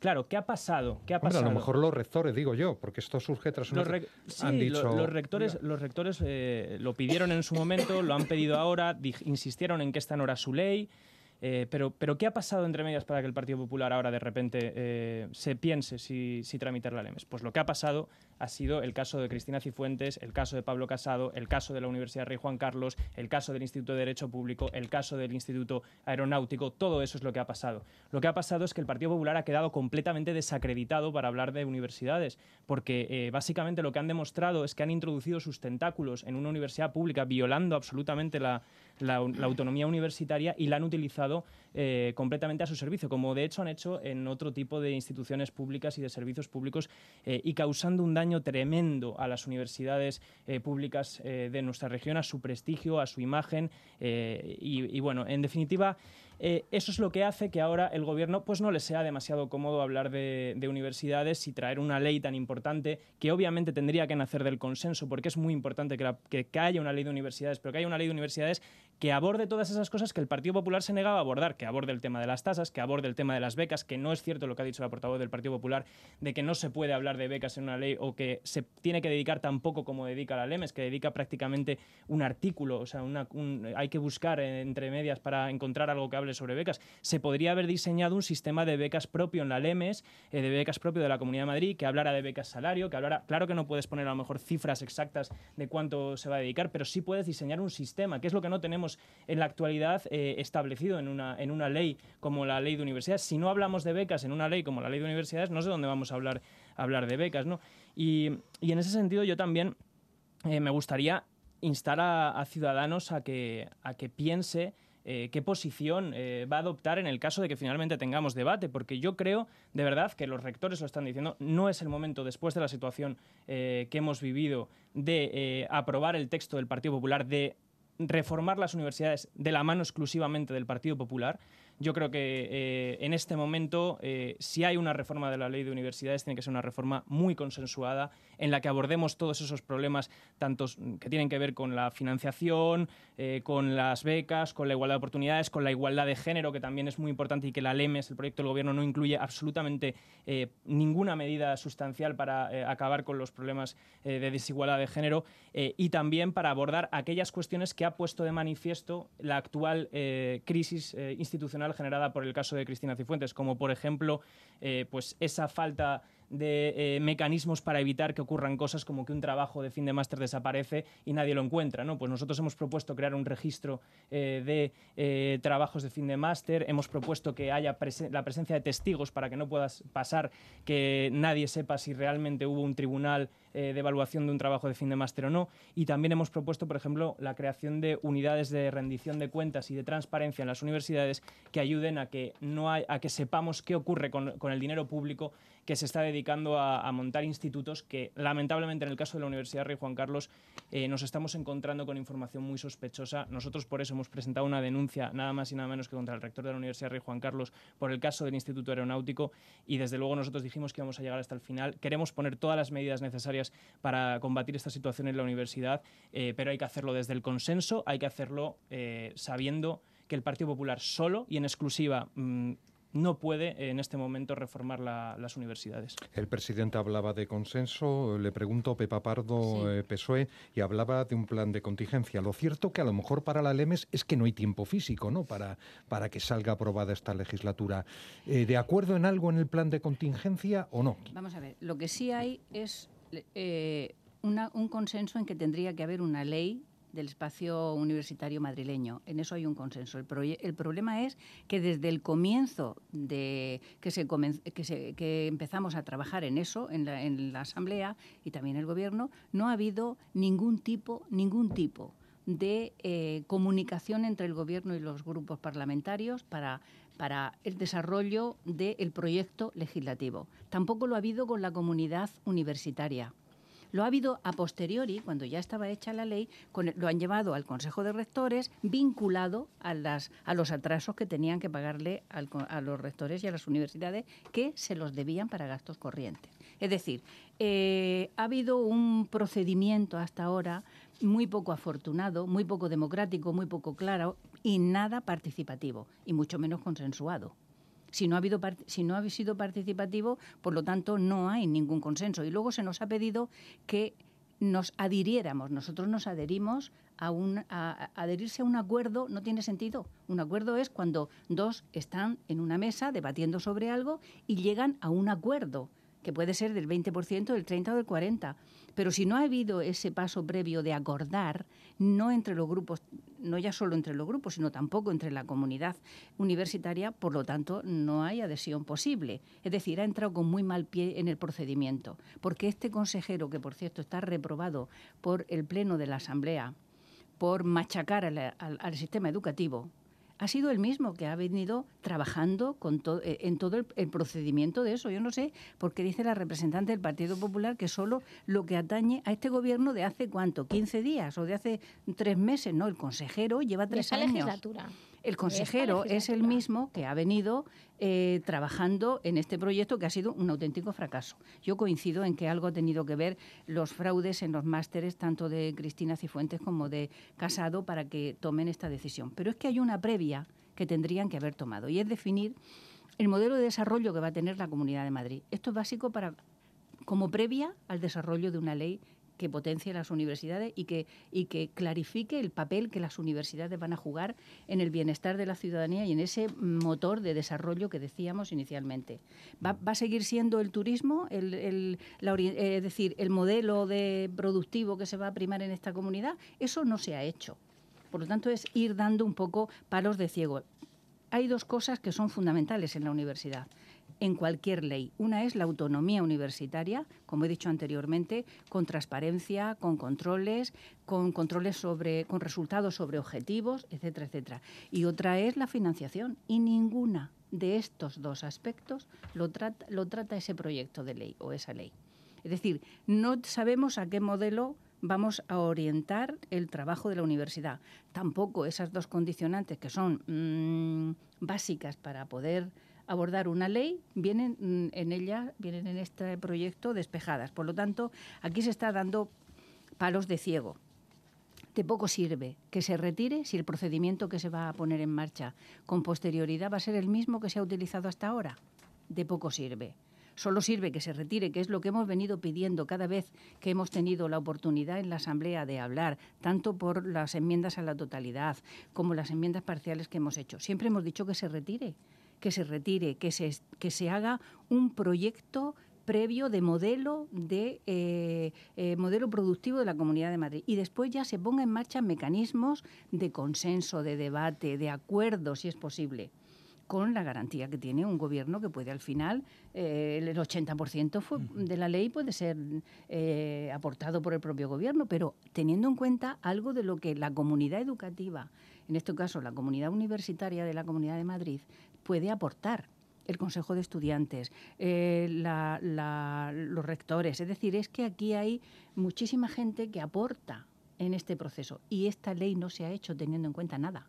S6: Claro, ¿qué ha pasado? ¿Qué ha
S4: Hombre,
S6: pasado?
S4: a lo mejor los rectores, digo yo, porque esto surge tras una...
S6: Los, re-
S4: han dicho...
S6: lo- los rectores, los rectores eh, lo pidieron en su momento, lo han pedido ahora, insistieron en que esta no era su ley. Eh, pero, ¿qué ha pasado entre medias para que el Partido Popular ahora de repente eh, se piense si, si tramitar la LEMES? Pues lo que ha pasado ha sido el caso de Cristina Cifuentes, el caso de Pablo Casado, el caso de la Universidad Rey Juan Carlos, el caso del Instituto de Derecho Público, el caso del Instituto Aeronáutico, todo eso es lo que ha pasado. Lo que ha pasado es que el Partido Popular ha quedado completamente desacreditado para hablar de universidades, porque eh, básicamente lo que han demostrado es que han introducido sus tentáculos en una universidad pública, violando absolutamente la, la- la autonomía universitaria y la han utilizado eh, completamente a su servicio, como de hecho han hecho en otro tipo de instituciones públicas y de servicios públicos eh, y causando un daño tremendo a las universidades eh, públicas de nuestra región, a su prestigio, a su imagen y, bueno, en definitiva. eso es lo que hace que ahora el gobierno pues no le sea demasiado cómodo hablar de, de universidades y traer una ley tan importante que obviamente tendría que nacer del consenso porque es muy importante que, que- que haya una ley de universidades, pero que haya una ley de universidades que aborde todas esas cosas que el Partido Popular se negaba a abordar, que aborde el tema de las tasas, que aborde el tema de las becas, que no es cierto lo que ha dicho la portavoz del Partido Popular de que no se puede hablar de becas en una ley o que se tiene que dedicar tan poco como dedica la LEMES, que dedica prácticamente un artículo, o sea, una- un- hay que buscar entre medias para encontrar algo que hable sobre becas. Se podría haber diseñado un sistema de becas propio en la LEMES, eh, de becas propio de la Comunidad de Madrid, que hablara de becas salario, que hablara, claro que no puedes poner a lo mejor cifras exactas de cuánto se va a dedicar, pero sí puedes diseñar un sistema, que es lo que no tenemos en la actualidad eh, establecido en una, en una ley como la ley de universidades. Si no hablamos de becas en una ley como la ley de universidades, no sé dónde vamos a hablar, hablar de becas, ¿no? Y, y en ese sentido yo también eh, me gustaría instar a, Ciudadanos a que, a que piense eh, qué posición va a adoptar en el caso de que finalmente tengamos debate, porque yo creo de verdad que los rectores lo están diciendo, no es el momento después de la situación que hemos vivido de aprobar el texto del Partido Popular, de reformar las universidades de la mano exclusivamente del Partido Popular. Yo creo que eh, en este momento, eh, si hay una reforma de la ley de universidades, tiene que ser una reforma muy consensuada, en la que abordemos todos esos problemas, tantos que tienen que ver con la financiación, eh, con las becas, con la igualdad de oportunidades, con la igualdad de género, que también es muy importante y que la LEMES, el proyecto del gobierno, no incluye absolutamente ninguna medida sustancial para acabar con los problemas de desigualdad de género y también para abordar aquellas cuestiones que ha puesto de manifiesto la actual crisis eh, generada por el caso de Cristina Cifuentes, como por ejemplo eh, pues esa falta de eh, mecanismos para evitar que ocurran cosas como que un trabajo de fin de máster desaparece y nadie lo encuentra. ¿no? Pues nosotros hemos propuesto crear un registro eh, de trabajos de fin de máster, hemos propuesto que haya la presencia de testigos para que no puedas pasar que nadie sepa si realmente hubo un tribunal eh, de evaluación de un trabajo de fin de máster o no. Y también hemos propuesto, por ejemplo, la creación de unidades de rendición de cuentas y de transparencia en las universidades que ayuden a que, no hay- a que sepamos qué ocurre con, con el dinero público que se está dedicando a, montar institutos que, lamentablemente, en el caso de la Universidad Rey Juan Carlos, eh, nos estamos encontrando con información muy sospechosa. Nosotros, por eso, hemos presentado una denuncia, nada más y nada menos que contra el rector de la Universidad Rey Juan Carlos, por el caso del Instituto Aeronáutico. Y, desde luego, nosotros dijimos que íbamos a llegar hasta el final. Queremos poner todas las medidas necesarias para combatir esta situación en la universidad, eh, pero hay que hacerlo desde el consenso, hay que hacerlo eh, sabiendo que el Partido Popular solo y en exclusiva mm, no puede en este momento reformar la- las universidades.
S4: El presidente hablaba de consenso, le pregunto Pepa Pardo, eh, PSOE, y hablaba de un plan de contingencia. Lo cierto que a lo mejor para la LEMES es que no hay tiempo físico ¿no? para, para que salga aprobada esta legislatura. Eh, ¿De acuerdo en algo en el plan de contingencia o no?
S7: Vamos a ver, lo que sí hay es eh, una- un consenso en que tendría que haber una ley del espacio universitario madrileño. En eso hay un consenso. El, problema es que desde el comienzo de que, se que, que empezamos a trabajar en eso, en la, en la Asamblea y también el Gobierno, no ha habido ningún tipo, ningún tipo de eh, comunicación entre el Gobierno y los grupos parlamentarios para, para el desarrollo del proyecto legislativo. Tampoco lo ha habido con la comunidad universitaria. Lo ha habido a posteriori, cuando ya estaba hecha la ley, con lo han llevado al Consejo de Rectores vinculado a, las, a los atrasos que tenían que pagarle a los rectores y a las universidades que se los debían para gastos corrientes. Es decir, eh, ha habido un procedimiento hasta ahora muy poco afortunado, muy poco democrático, muy poco claro y nada participativo, y mucho menos consensuado. Si no, ha habido si no ha sido participativo, por lo tanto, no hay ningún consenso. Y luego se nos ha pedido que nos adhiriéramos. Nosotros nos adherimos a un adherirse a un acuerdo no tiene sentido. Un acuerdo es cuando dos están en una mesa debatiendo sobre algo y llegan a un acuerdo que puede ser del 20%, del 30 o del 40. Pero si no ha habido ese paso previo de acordar, no entre los grupos, no ya solo entre los grupos, sino tampoco entre la comunidad universitaria, por lo tanto, no hay adhesión posible. Es decir, ha entrado con muy mal pie en el procedimiento, porque este consejero, que por cierto está reprobado por el Pleno de la Asamblea, por machacar al, al- al sistema educativo, ha sido el mismo que ha venido trabajando con to- eh, en todo el, el procedimiento de eso. Yo no sé por qué dice la representante del Partido Popular que solo lo que atañe a este gobierno de hace cuánto, 15 días o de hace tres meses, no, el consejero lleva
S8: De
S7: tres
S8: esta
S7: años.
S8: legislatura.
S7: El consejero es el mismo que ha venido eh, trabajando en este proyecto que ha sido un auténtico fracaso. Yo coincido en que algo ha tenido que ver los fraudes en los másteres tanto de Cristina Cifuentes como de Casado para que tomen esta decisión. Pero es que hay una previa que tendrían que haber tomado y es definir el modelo de desarrollo que va a tener la Comunidad de Madrid. Esto es básico para como previa al desarrollo de una ley que potencie las universidades y que, y que clarifique el papel que las universidades van a jugar en el bienestar de la ciudadanía y en ese motor de desarrollo que decíamos inicialmente. ¿Va, va a seguir siendo el turismo, el, el- la eh, es decir, el modelo de productivo que se va a primar en esta comunidad? Eso no se ha hecho. Por lo tanto, es ir dando un poco palos de ciego. Hay dos cosas que son fundamentales en la universidad, en cualquier ley. Una es la autonomía universitaria, como he dicho anteriormente, con transparencia, con controles, con controles sobre, con resultados sobre objetivos, etcétera, etcétera. Y otra es la financiación. Y ninguna de estos dos aspectos lo trata, lo trata ese proyecto de ley o esa ley. Es decir, no sabemos a qué modelo vamos a orientar el trabajo de la universidad. Tampoco esas dos condicionantes que son mm, básicas para poder abordar una ley vienen mm, en ella, vienen en este proyecto despejadas. Por lo tanto, aquí se está dando palos de ciego. De poco sirve que se retire si el procedimiento que se va a poner en marcha con posterioridad va a ser el mismo que se ha utilizado hasta ahora. De poco sirve. Solo sirve que se retire, que es lo que hemos venido pidiendo cada vez que hemos tenido la oportunidad en la Asamblea de hablar, tanto por las enmiendas a la totalidad como las enmiendas parciales que hemos hecho. Siempre hemos dicho que se retire, que se retire, que se, que se haga un proyecto previo de modelo de eh, eh, modelo productivo de la Comunidad de Madrid. Y después ya se ponga en marcha mecanismos de consenso, de debate, de acuerdo, si es posible con la garantía que tiene un gobierno que puede al final, eh, el 80% fue- de la ley puede ser eh, aportado por el propio gobierno, pero teniendo en cuenta algo de lo que la comunidad educativa, en este caso la comunidad universitaria de la Comunidad de Madrid, puede aportar el Consejo de Estudiantes, eh, la- los rectores. Es decir, es que aquí hay muchísima gente que aporta en este proceso y esta ley no se ha hecho teniendo en cuenta nada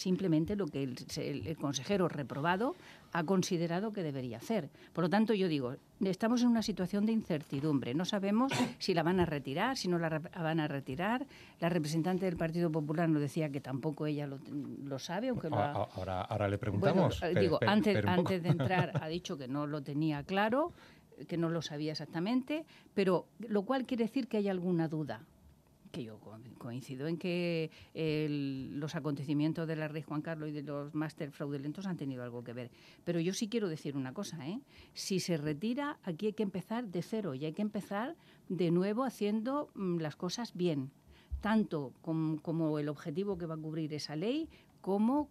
S7: simplemente lo que el, el- el consejero reprobado ha considerado que debería hacer. Por lo tanto, yo digo, estamos en una situación de incertidumbre. No sabemos si la van a retirar, si no la van a retirar. La representante del Partido Popular nos decía que tampoco ella lo, lo sabe, aunque lo ha-
S4: Ahora, ahora le preguntamos.
S7: eh, digo, antes, antes de entrar ha dicho que no lo tenía claro, que no lo sabía exactamente, pero lo cual quiere decir que hay alguna duda que yo co- coincido en que los acontecimientos de la Rey Juan Carlos y de los máster fraudulentos han tenido algo que ver. Pero yo sí quiero decir una cosa, ¿eh? Si se retira, aquí hay que empezar de cero y hay que empezar de nuevo haciendo mm, las cosas bien, tanto com- como el objetivo que va a cubrir esa ley, como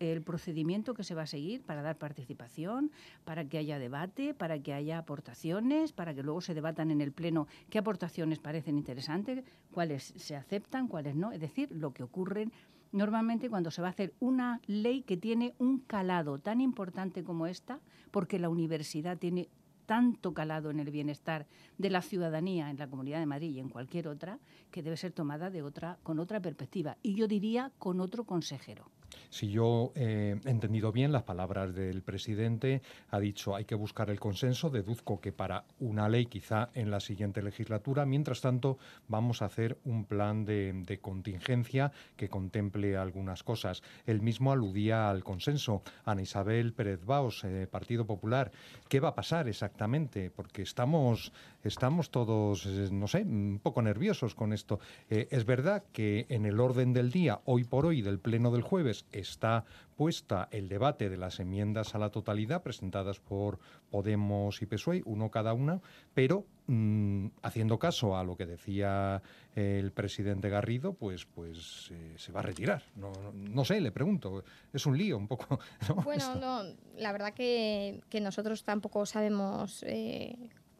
S7: el procedimiento que se va a seguir para dar participación, para que haya debate, para que haya aportaciones, para que luego se debatan en el Pleno qué aportaciones parecen interesantes, cuáles se aceptan, cuáles no. Es decir, lo que ocurre normalmente cuando se va a hacer una ley que tiene un calado tan importante como esta, porque la universidad tiene tanto calado en el bienestar de la ciudadanía en la Comunidad de Madrid y en cualquier otra, que debe ser tomada de otra, con otra perspectiva. Y yo diría con otro consejero.
S4: Si yo eh, he entendido bien las palabras del presidente, ha dicho hay que buscar el consenso. Deduzco que para una ley quizá en la siguiente legislatura. Mientras tanto, vamos a hacer un plan de, contingencia que contemple algunas cosas. Él mismo aludía al consenso. Ana Isabel Pérez Baos, eh, Partido Popular. ¿Qué va a pasar exactamente? Porque estamos, estamos todos, eh, no sé, un poco nerviosos con esto. es verdad que en el orden del día, hoy por hoy, del Pleno del jueves, está puesta el debate de las enmiendas a la totalidad presentadas por Podemos y PSOE, uno cada una, pero mm, haciendo caso a lo que decía el presidente Garrido, pues, pues eh, se va a retirar. No, no, sé, le pregunto. Es un lío un poco.
S8: Bueno, no, la verdad que, que nosotros tampoco sabemos eh,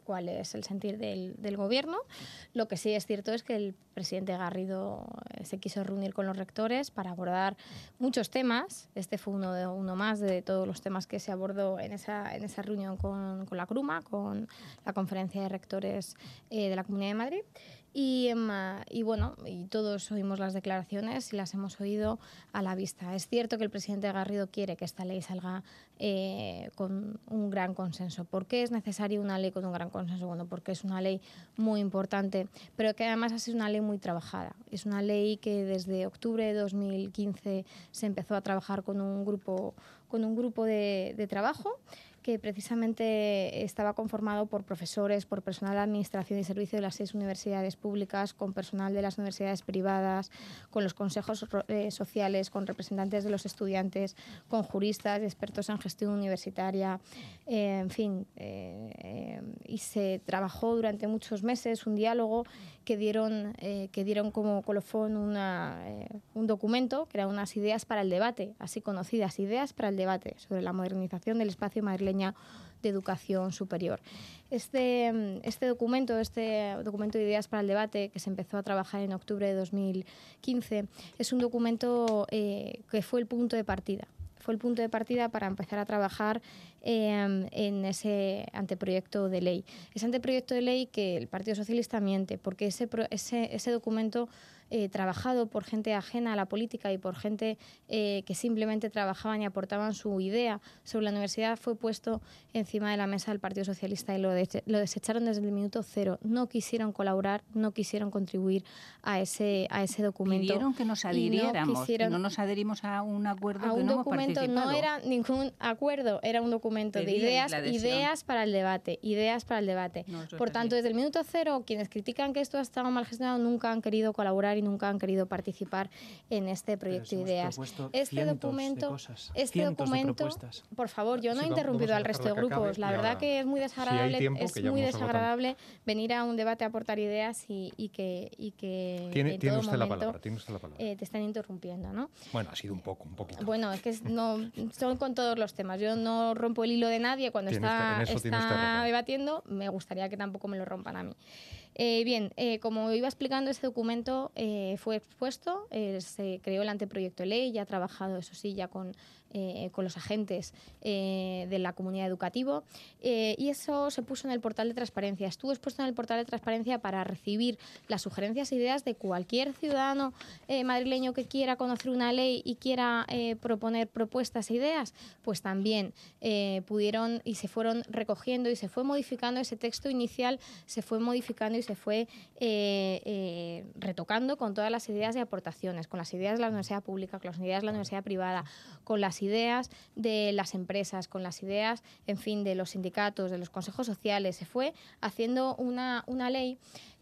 S8: cuál es el sentir del, gobierno. Lo que sí es cierto es que el presidente Garrido eh, se quiso reunir con los rectores para abordar muchos temas. Este fue uno, de, uno más de todos los temas que se abordó en esa, en esa reunión con, con la CRUMA, con la Conferencia de Rectores eh, de la Comunidad de Madrid. Y, em, y, bueno, y todos oímos las declaraciones y las hemos oído a la vista. Es cierto que el presidente Garrido quiere que esta ley salga eh, con un gran consenso. ¿Por qué es necesaria una ley con un gran consenso? Bueno, porque es una ley muy importante, pero que además ha sido una ley muy trabajada. Es una ley que desde octubre de 2015 se empezó a trabajar con un grupo, con un grupo de trabajo que precisamente estaba conformado por profesores, por personal de administración y servicio de las seis universidades públicas, con personal de las universidades privadas, con los consejos eh, sociales, con representantes de los estudiantes, con juristas, expertos en gestión universitaria, eh, en fin. Eh, y se trabajó durante muchos meses un diálogo que dieron, que dieron como colofón una, un documento que eran unas ideas para el debate, así conocidas, ideas para el debate sobre la modernización del espacio madrileño de educación superior. Este, este documento, este documento de ideas para el debate, que se empezó a trabajar en octubre de 2015, es un documento eh, que fue el punto de partida. Fue el punto de partida para empezar a trabajar em, en ese anteproyecto de ley. Ese anteproyecto de ley que el Partido Socialista miente, porque ese, ese, ese documento eh, trabajado por gente ajena a la política y por gente eh, que simplemente trabajaban y aportaban su idea sobre la universidad, fue puesto encima de la mesa del Partido Socialista y lo, lo desecharon desde el minuto cero. No quisieron colaborar, no quisieron contribuir a ese, a ese documento.
S7: Pidieron que nos adhiriéramos, no, no, nos adherimos a un acuerdo
S8: a
S7: un
S8: documento no era ningún acuerdo, era un documento de ideas, ideas para el debate, ideas para el debate. por tanto, desde el minuto cero, quienes critican que esto ha estado mal gestionado nunca han querido colaborar y nunca han querido participar en este proyecto de ideas.
S6: Este
S8: documento,
S6: de
S8: este documento, por favor, yo no he interrumpido al resto de grupos. La verdad que es muy desagradable, es muy desagradable venir a un debate a aportar ideas y, que, y que
S4: tiene,
S8: en todo
S4: usted
S8: momento,
S4: la palabra, tiene usted la palabra.
S8: Eh, te están interrumpiendo, ¿no?
S4: Bueno, ha sido un poco, un poquito.
S8: Bueno, es que no son con todos los temas. Yo no rompo el hilo de nadie cuando está, está debatiendo. Me gustaría que tampoco me lo rompan a mí. Eh, bien, eh, como iba explicando, este documento eh, fue expuesto, se creó el anteproyecto de ley, ya ha trabajado, eso sí, ya con eh, con los agentes eh, de la comunidad educativa eh, y eso se puso en el portal de transparencia. Estuvo expuesto en el portal de transparencia para recibir las sugerencias e ideas de cualquier ciudadano madrileño que quiera conocer una ley y quiera proponer propuestas e ideas, pues también pudieron y se fueron recogiendo y se fue modificando ese texto inicial, se fue modificando y se fue retocando con todas las ideas y aportaciones, con las ideas de la universidad pública, con las ideas de la universidad privada, con las ideas de las empresas, con las ideas, en fin, de los sindicatos, de los consejos sociales. Se fue haciendo una, una ley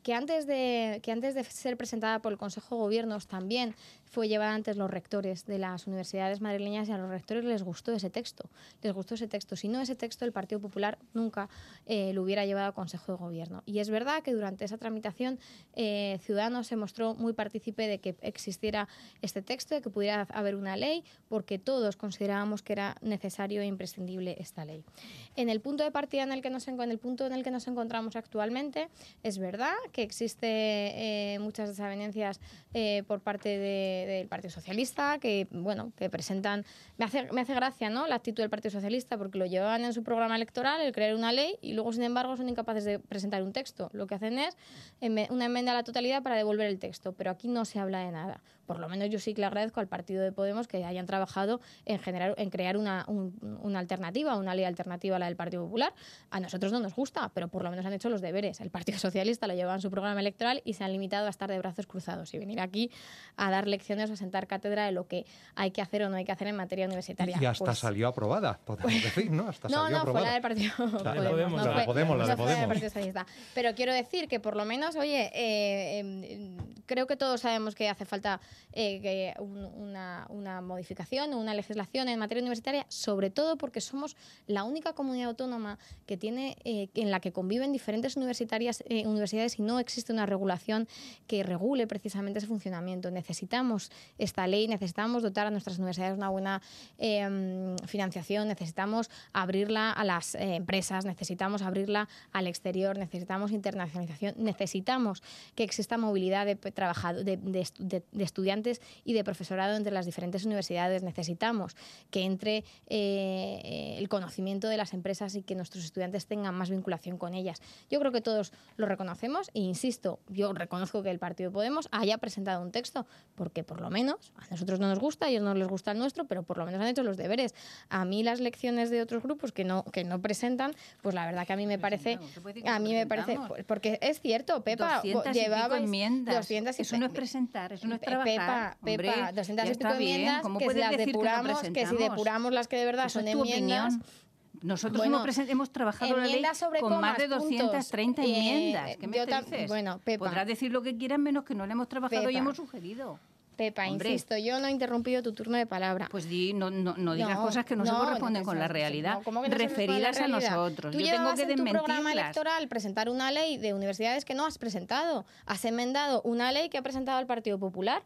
S8: que antes, de, que antes de ser presentada por el Consejo de Gobiernos también fue llevada antes los rectores de las universidades madrileñas y a los rectores les gustó ese texto. Les gustó ese texto. Si no, ese texto el Partido Popular nunca eh, lo hubiera llevado al Consejo de Gobierno. Y es verdad que durante esa tramitación eh, Ciudadanos se mostró muy partícipe de que existiera este texto, de que pudiera haber una ley, porque todos considerábamos que era necesario e imprescindible esta ley. En el punto de partida en el que nos, en el punto en el que nos encontramos actualmente, es verdad que existe eh, muchas desavenencias eh, por parte de- del Partido Socialista, que bueno, que presentan. Me hace, me hace gracia, ¿no? La actitud del Partido Socialista, porque lo llevan en su programa electoral, el crear una ley, y luego, sin embargo, son incapaces de presentar un texto. Lo que hacen es una enmienda a la totalidad para devolver el texto, pero aquí no se habla de nada. Por lo menos yo sí que le agradezco al partido de Podemos que hayan trabajado en generar, en crear una, un- una alternativa, una ley alternativa a la del Partido Popular. A nosotros no nos gusta, pero por lo menos han hecho los deberes. El Partido Socialista lo llevaba en su programa electoral y se han limitado a estar de brazos cruzados y venir aquí a dar lecciones o a sentar cátedra de lo que hay que hacer o no hay que hacer en materia universitaria.
S4: Y hasta
S8: Pues-
S4: salió aprobada, podemos decir, ¿no? Hasta
S8: no,
S4: salió
S8: no, fue
S4: aprobada.
S8: la del Partido
S4: La de
S8: Podemos.
S4: Podemos,
S8: no
S4: la de
S8: fue-
S4: Podemos, la de
S8: fue
S4: Podemos.
S8: Pero quiero decir que por lo menos, oye, eh, eh, creo que todos sabemos que hace falta eh, que un- una, una modificación o una legislación en materia universitaria, sobre todo porque somos la única comunidad autónoma que tiene eh, en la que conviven diferentes universitarias, universidades y no existe una regulación que regule precisamente ese funcionamiento. Necesitamos esta ley, necesitamos dotar a nuestras universidades de una buena eh, financiación, necesitamos abrirla a las eh, empresas, necesitamos abrirla al exterior, necesitamos internacionalización, necesitamos que exista movilidad de, de- de estudiantes y de profesorado entre las diferentes universidades, necesitamos que entre eh, eh, el conocimiento de las empresas y que nuestros estudiantes tengan más vinculación con ellas. Yo creo que todos lo reconocemos e insisto, yo reconozco que el Partido Podemos haya presentado un texto porque por lo menos a nosotros no nos gusta, a ellos no les gusta el nuestro, pero por lo menos han hecho los deberes. A mí las lecciones de otros grupos que no que no presentan, pues la verdad que a mí me parece a mí me parece porque es cierto, Pepa,
S7: 200
S8: llevabais
S7: enmiendas.
S8: 200 y
S7: Eso no es presentar, eso no es trabajar.
S8: Pepa,
S7: Hombre,
S8: Pepa, 200
S7: ya
S8: y pico enmiendas
S7: ¿Cómo
S8: que si las
S7: decir que
S8: depuramos, que, si depuramos las que de verdad
S7: Eso
S8: son enmiendas.
S7: opinión. Nosotros
S8: Bueno,
S7: hemos, hemos trabajado la ley
S8: sobre
S7: con más de
S8: comas,
S7: 230
S8: puntos. Eh,
S7: enmiendas. ¿Qué me dices?
S8: bueno, Pepa.
S7: Podrás decir lo que quieras menos que no le hemos trabajado y
S8: Pepa.
S7: hemos sugerido.
S8: Pepa,
S7: Hombre.
S8: insisto, yo no he interrumpido tu turno de palabra.
S7: Pues di, no, no, no digas
S8: No,
S7: cosas que no, se
S8: no,
S7: corresponden
S8: no,
S7: con la realidad.
S8: no, ¿cómo que no se con la
S7: referidas a
S8: realidad?
S7: nosotros.
S8: Tú
S7: Yo tengo que
S8: en tu programa electoral presentar una ley de universidades que no has presentado. Has enmendado una ley que ha presentado el Partido Popular.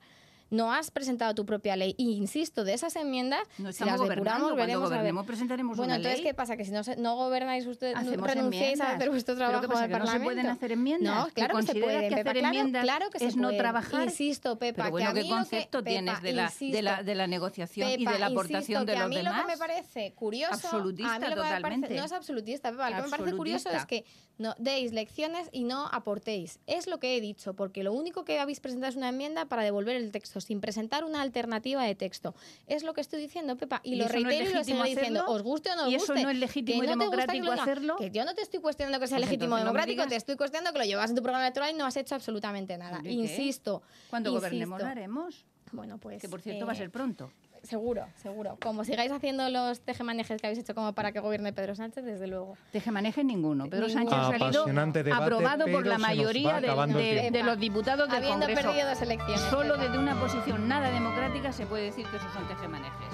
S8: No has presentado tu propia ley. Y insisto, de esas enmiendas,
S7: No
S8: si las depuramos,
S7: Cuando
S8: veremos a ver.
S7: gobernemos presentaremos
S8: Bueno,
S7: una
S8: entonces,
S7: ley.
S8: ¿qué pasa? Que si no, se- no gobernáis ustedes, no renunciáis a
S7: enmiendas.
S8: hacer vuestro
S7: ¿Pero qué
S8: trabajo
S7: pasa,
S8: en
S7: que
S8: el
S7: no se
S8: Parlamento.
S7: pueden hacer enmiendas?
S8: No,
S7: ¿Que
S8: claro que se pueden,
S7: que
S8: Pepa,
S7: hacer
S8: claro,
S7: enmiendas
S8: claro que se
S7: es no
S8: pueden.
S7: trabajar?
S8: Insisto, Pepa,
S7: Pero bueno,
S8: que a
S7: ¿qué
S8: mí lo que-
S7: concepto
S8: Pepa,
S7: tienes de la, de, la,
S8: insisto,
S7: de la negociación y
S8: Pepa,
S7: de la aportación
S8: insisto,
S7: de
S8: que a
S7: los
S8: mí
S7: demás?
S8: lo que me parece curioso,
S7: Absolutista
S8: a mí lo que me parece-
S7: totalmente.
S8: no es absolutista, Pepa, lo que me parece curioso es que no deis lecciones y no aportéis. Es lo que he dicho, porque lo único que habéis presentado es una enmienda para devolver el texto, sin presentar una alternativa de texto. Es lo que estoy diciendo, Pepa, y,
S7: ¿Y
S8: lo
S7: no
S8: reitero y lo seguiré diciendo. Os guste o no os
S7: ¿Y eso
S8: guste.
S7: no es legítimo
S8: que
S7: y
S8: no que
S7: democrático hacerlo?
S8: Que yo no te estoy cuestionando que sea
S7: Pues
S8: legítimo democrático, te estoy cuestionando que lo llevas en tu programa electoral y no has hecho absolutamente nada. Insisto.
S7: Cuando
S8: insisto.
S7: gobernemos lo haremos.
S8: Bueno, pues.
S7: Que por cierto va a
S8: eh,
S7: ser pronto.
S8: Seguro, seguro. Como sigáis haciendo los tejemanejes que habéis hecho como para que gobierne Pedro Sánchez, desde luego.
S7: Tejemaneje ninguno. Pedro. Sánchez ha salido
S4: debate,
S7: aprobado por la mayoría de, los diputados del
S8: Habiendo
S7: Congreso.
S8: perdido dos elecciones.
S7: Solo desde una posición nada democrática se puede decir que esos son tejemanejes.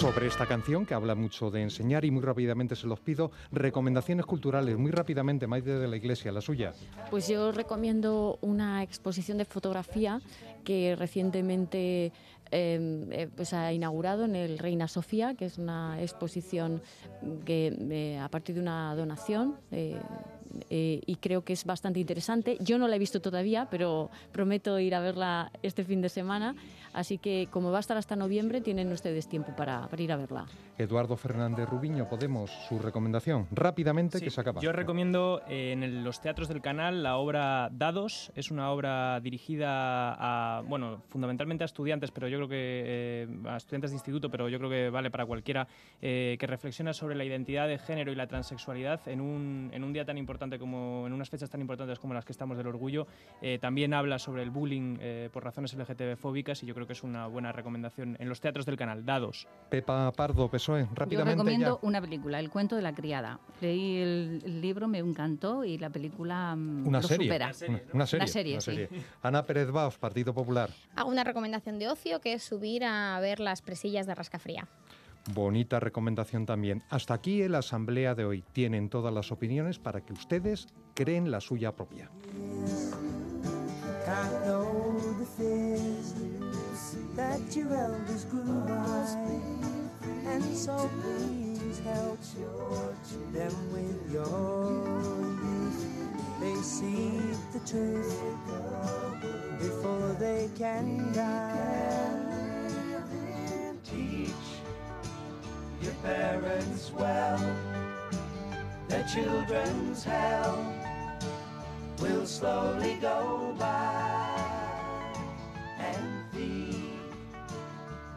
S4: Sobre esta canción que habla mucho de enseñar y muy rápidamente se los pido, recomendaciones culturales, muy rápidamente, Maite de la Iglesia, la suya.
S5: Pues yo recomiendo una exposición de fotografía que recientemente eh, eh, pues ha inaugurado en el Reina Sofía, que es una exposición que eh, a partir de una donación. eh, eh, y creo que es bastante interesante. Yo no la he visto todavía, pero prometo ir a verla este fin de semana. Así que como va a estar hasta noviembre, tienen ustedes tiempo para, para ir a verla.
S4: Eduardo Fernández Rubiño, Podemos, su recomendación, rápidamente,
S6: Sí,
S4: que se acaba.
S6: Yo recomiendo eh, en el- los teatros del canal la obra Dados. Es una obra dirigida a, bueno, fundamentalmente a estudiantes, pero yo creo que eh, a estudiantes de instituto, pero yo creo que vale para cualquiera, eh, que reflexiona sobre la identidad de género y la transexualidad en un, en un día tan importante como, en unas fechas tan importantes como las que estamos del orgullo. Eh, también habla sobre el bullying eh, por razones LGTB-fóbicas y yo creo que es una buena recomendación en los teatros del canal. Dados.
S4: Pepa Pardo, PSOE,
S7: Yo
S4: rápidamente
S7: recomiendo
S4: ya.
S7: una película, El cuento de la criada. Leí el, el libro, me encantó y la película mm,
S4: Una
S7: lo
S4: serie,
S7: supera.
S4: una, una serie,
S7: Una serie,
S4: una
S7: sí.
S4: serie. Ana Pérez Baos, Partido Popular.
S8: Hago una recomendación de ocio que es subir a ver las presillas de Rascafría.
S4: Bonita recomendación también. Hasta aquí en la asamblea de hoy. Tienen todas las opiniones para que ustedes creen la suya propia.
S13: That your elders grew by, and so please help them with your youth. They see the truth before they can die. Teach your parents well. Their children's hell will slowly go by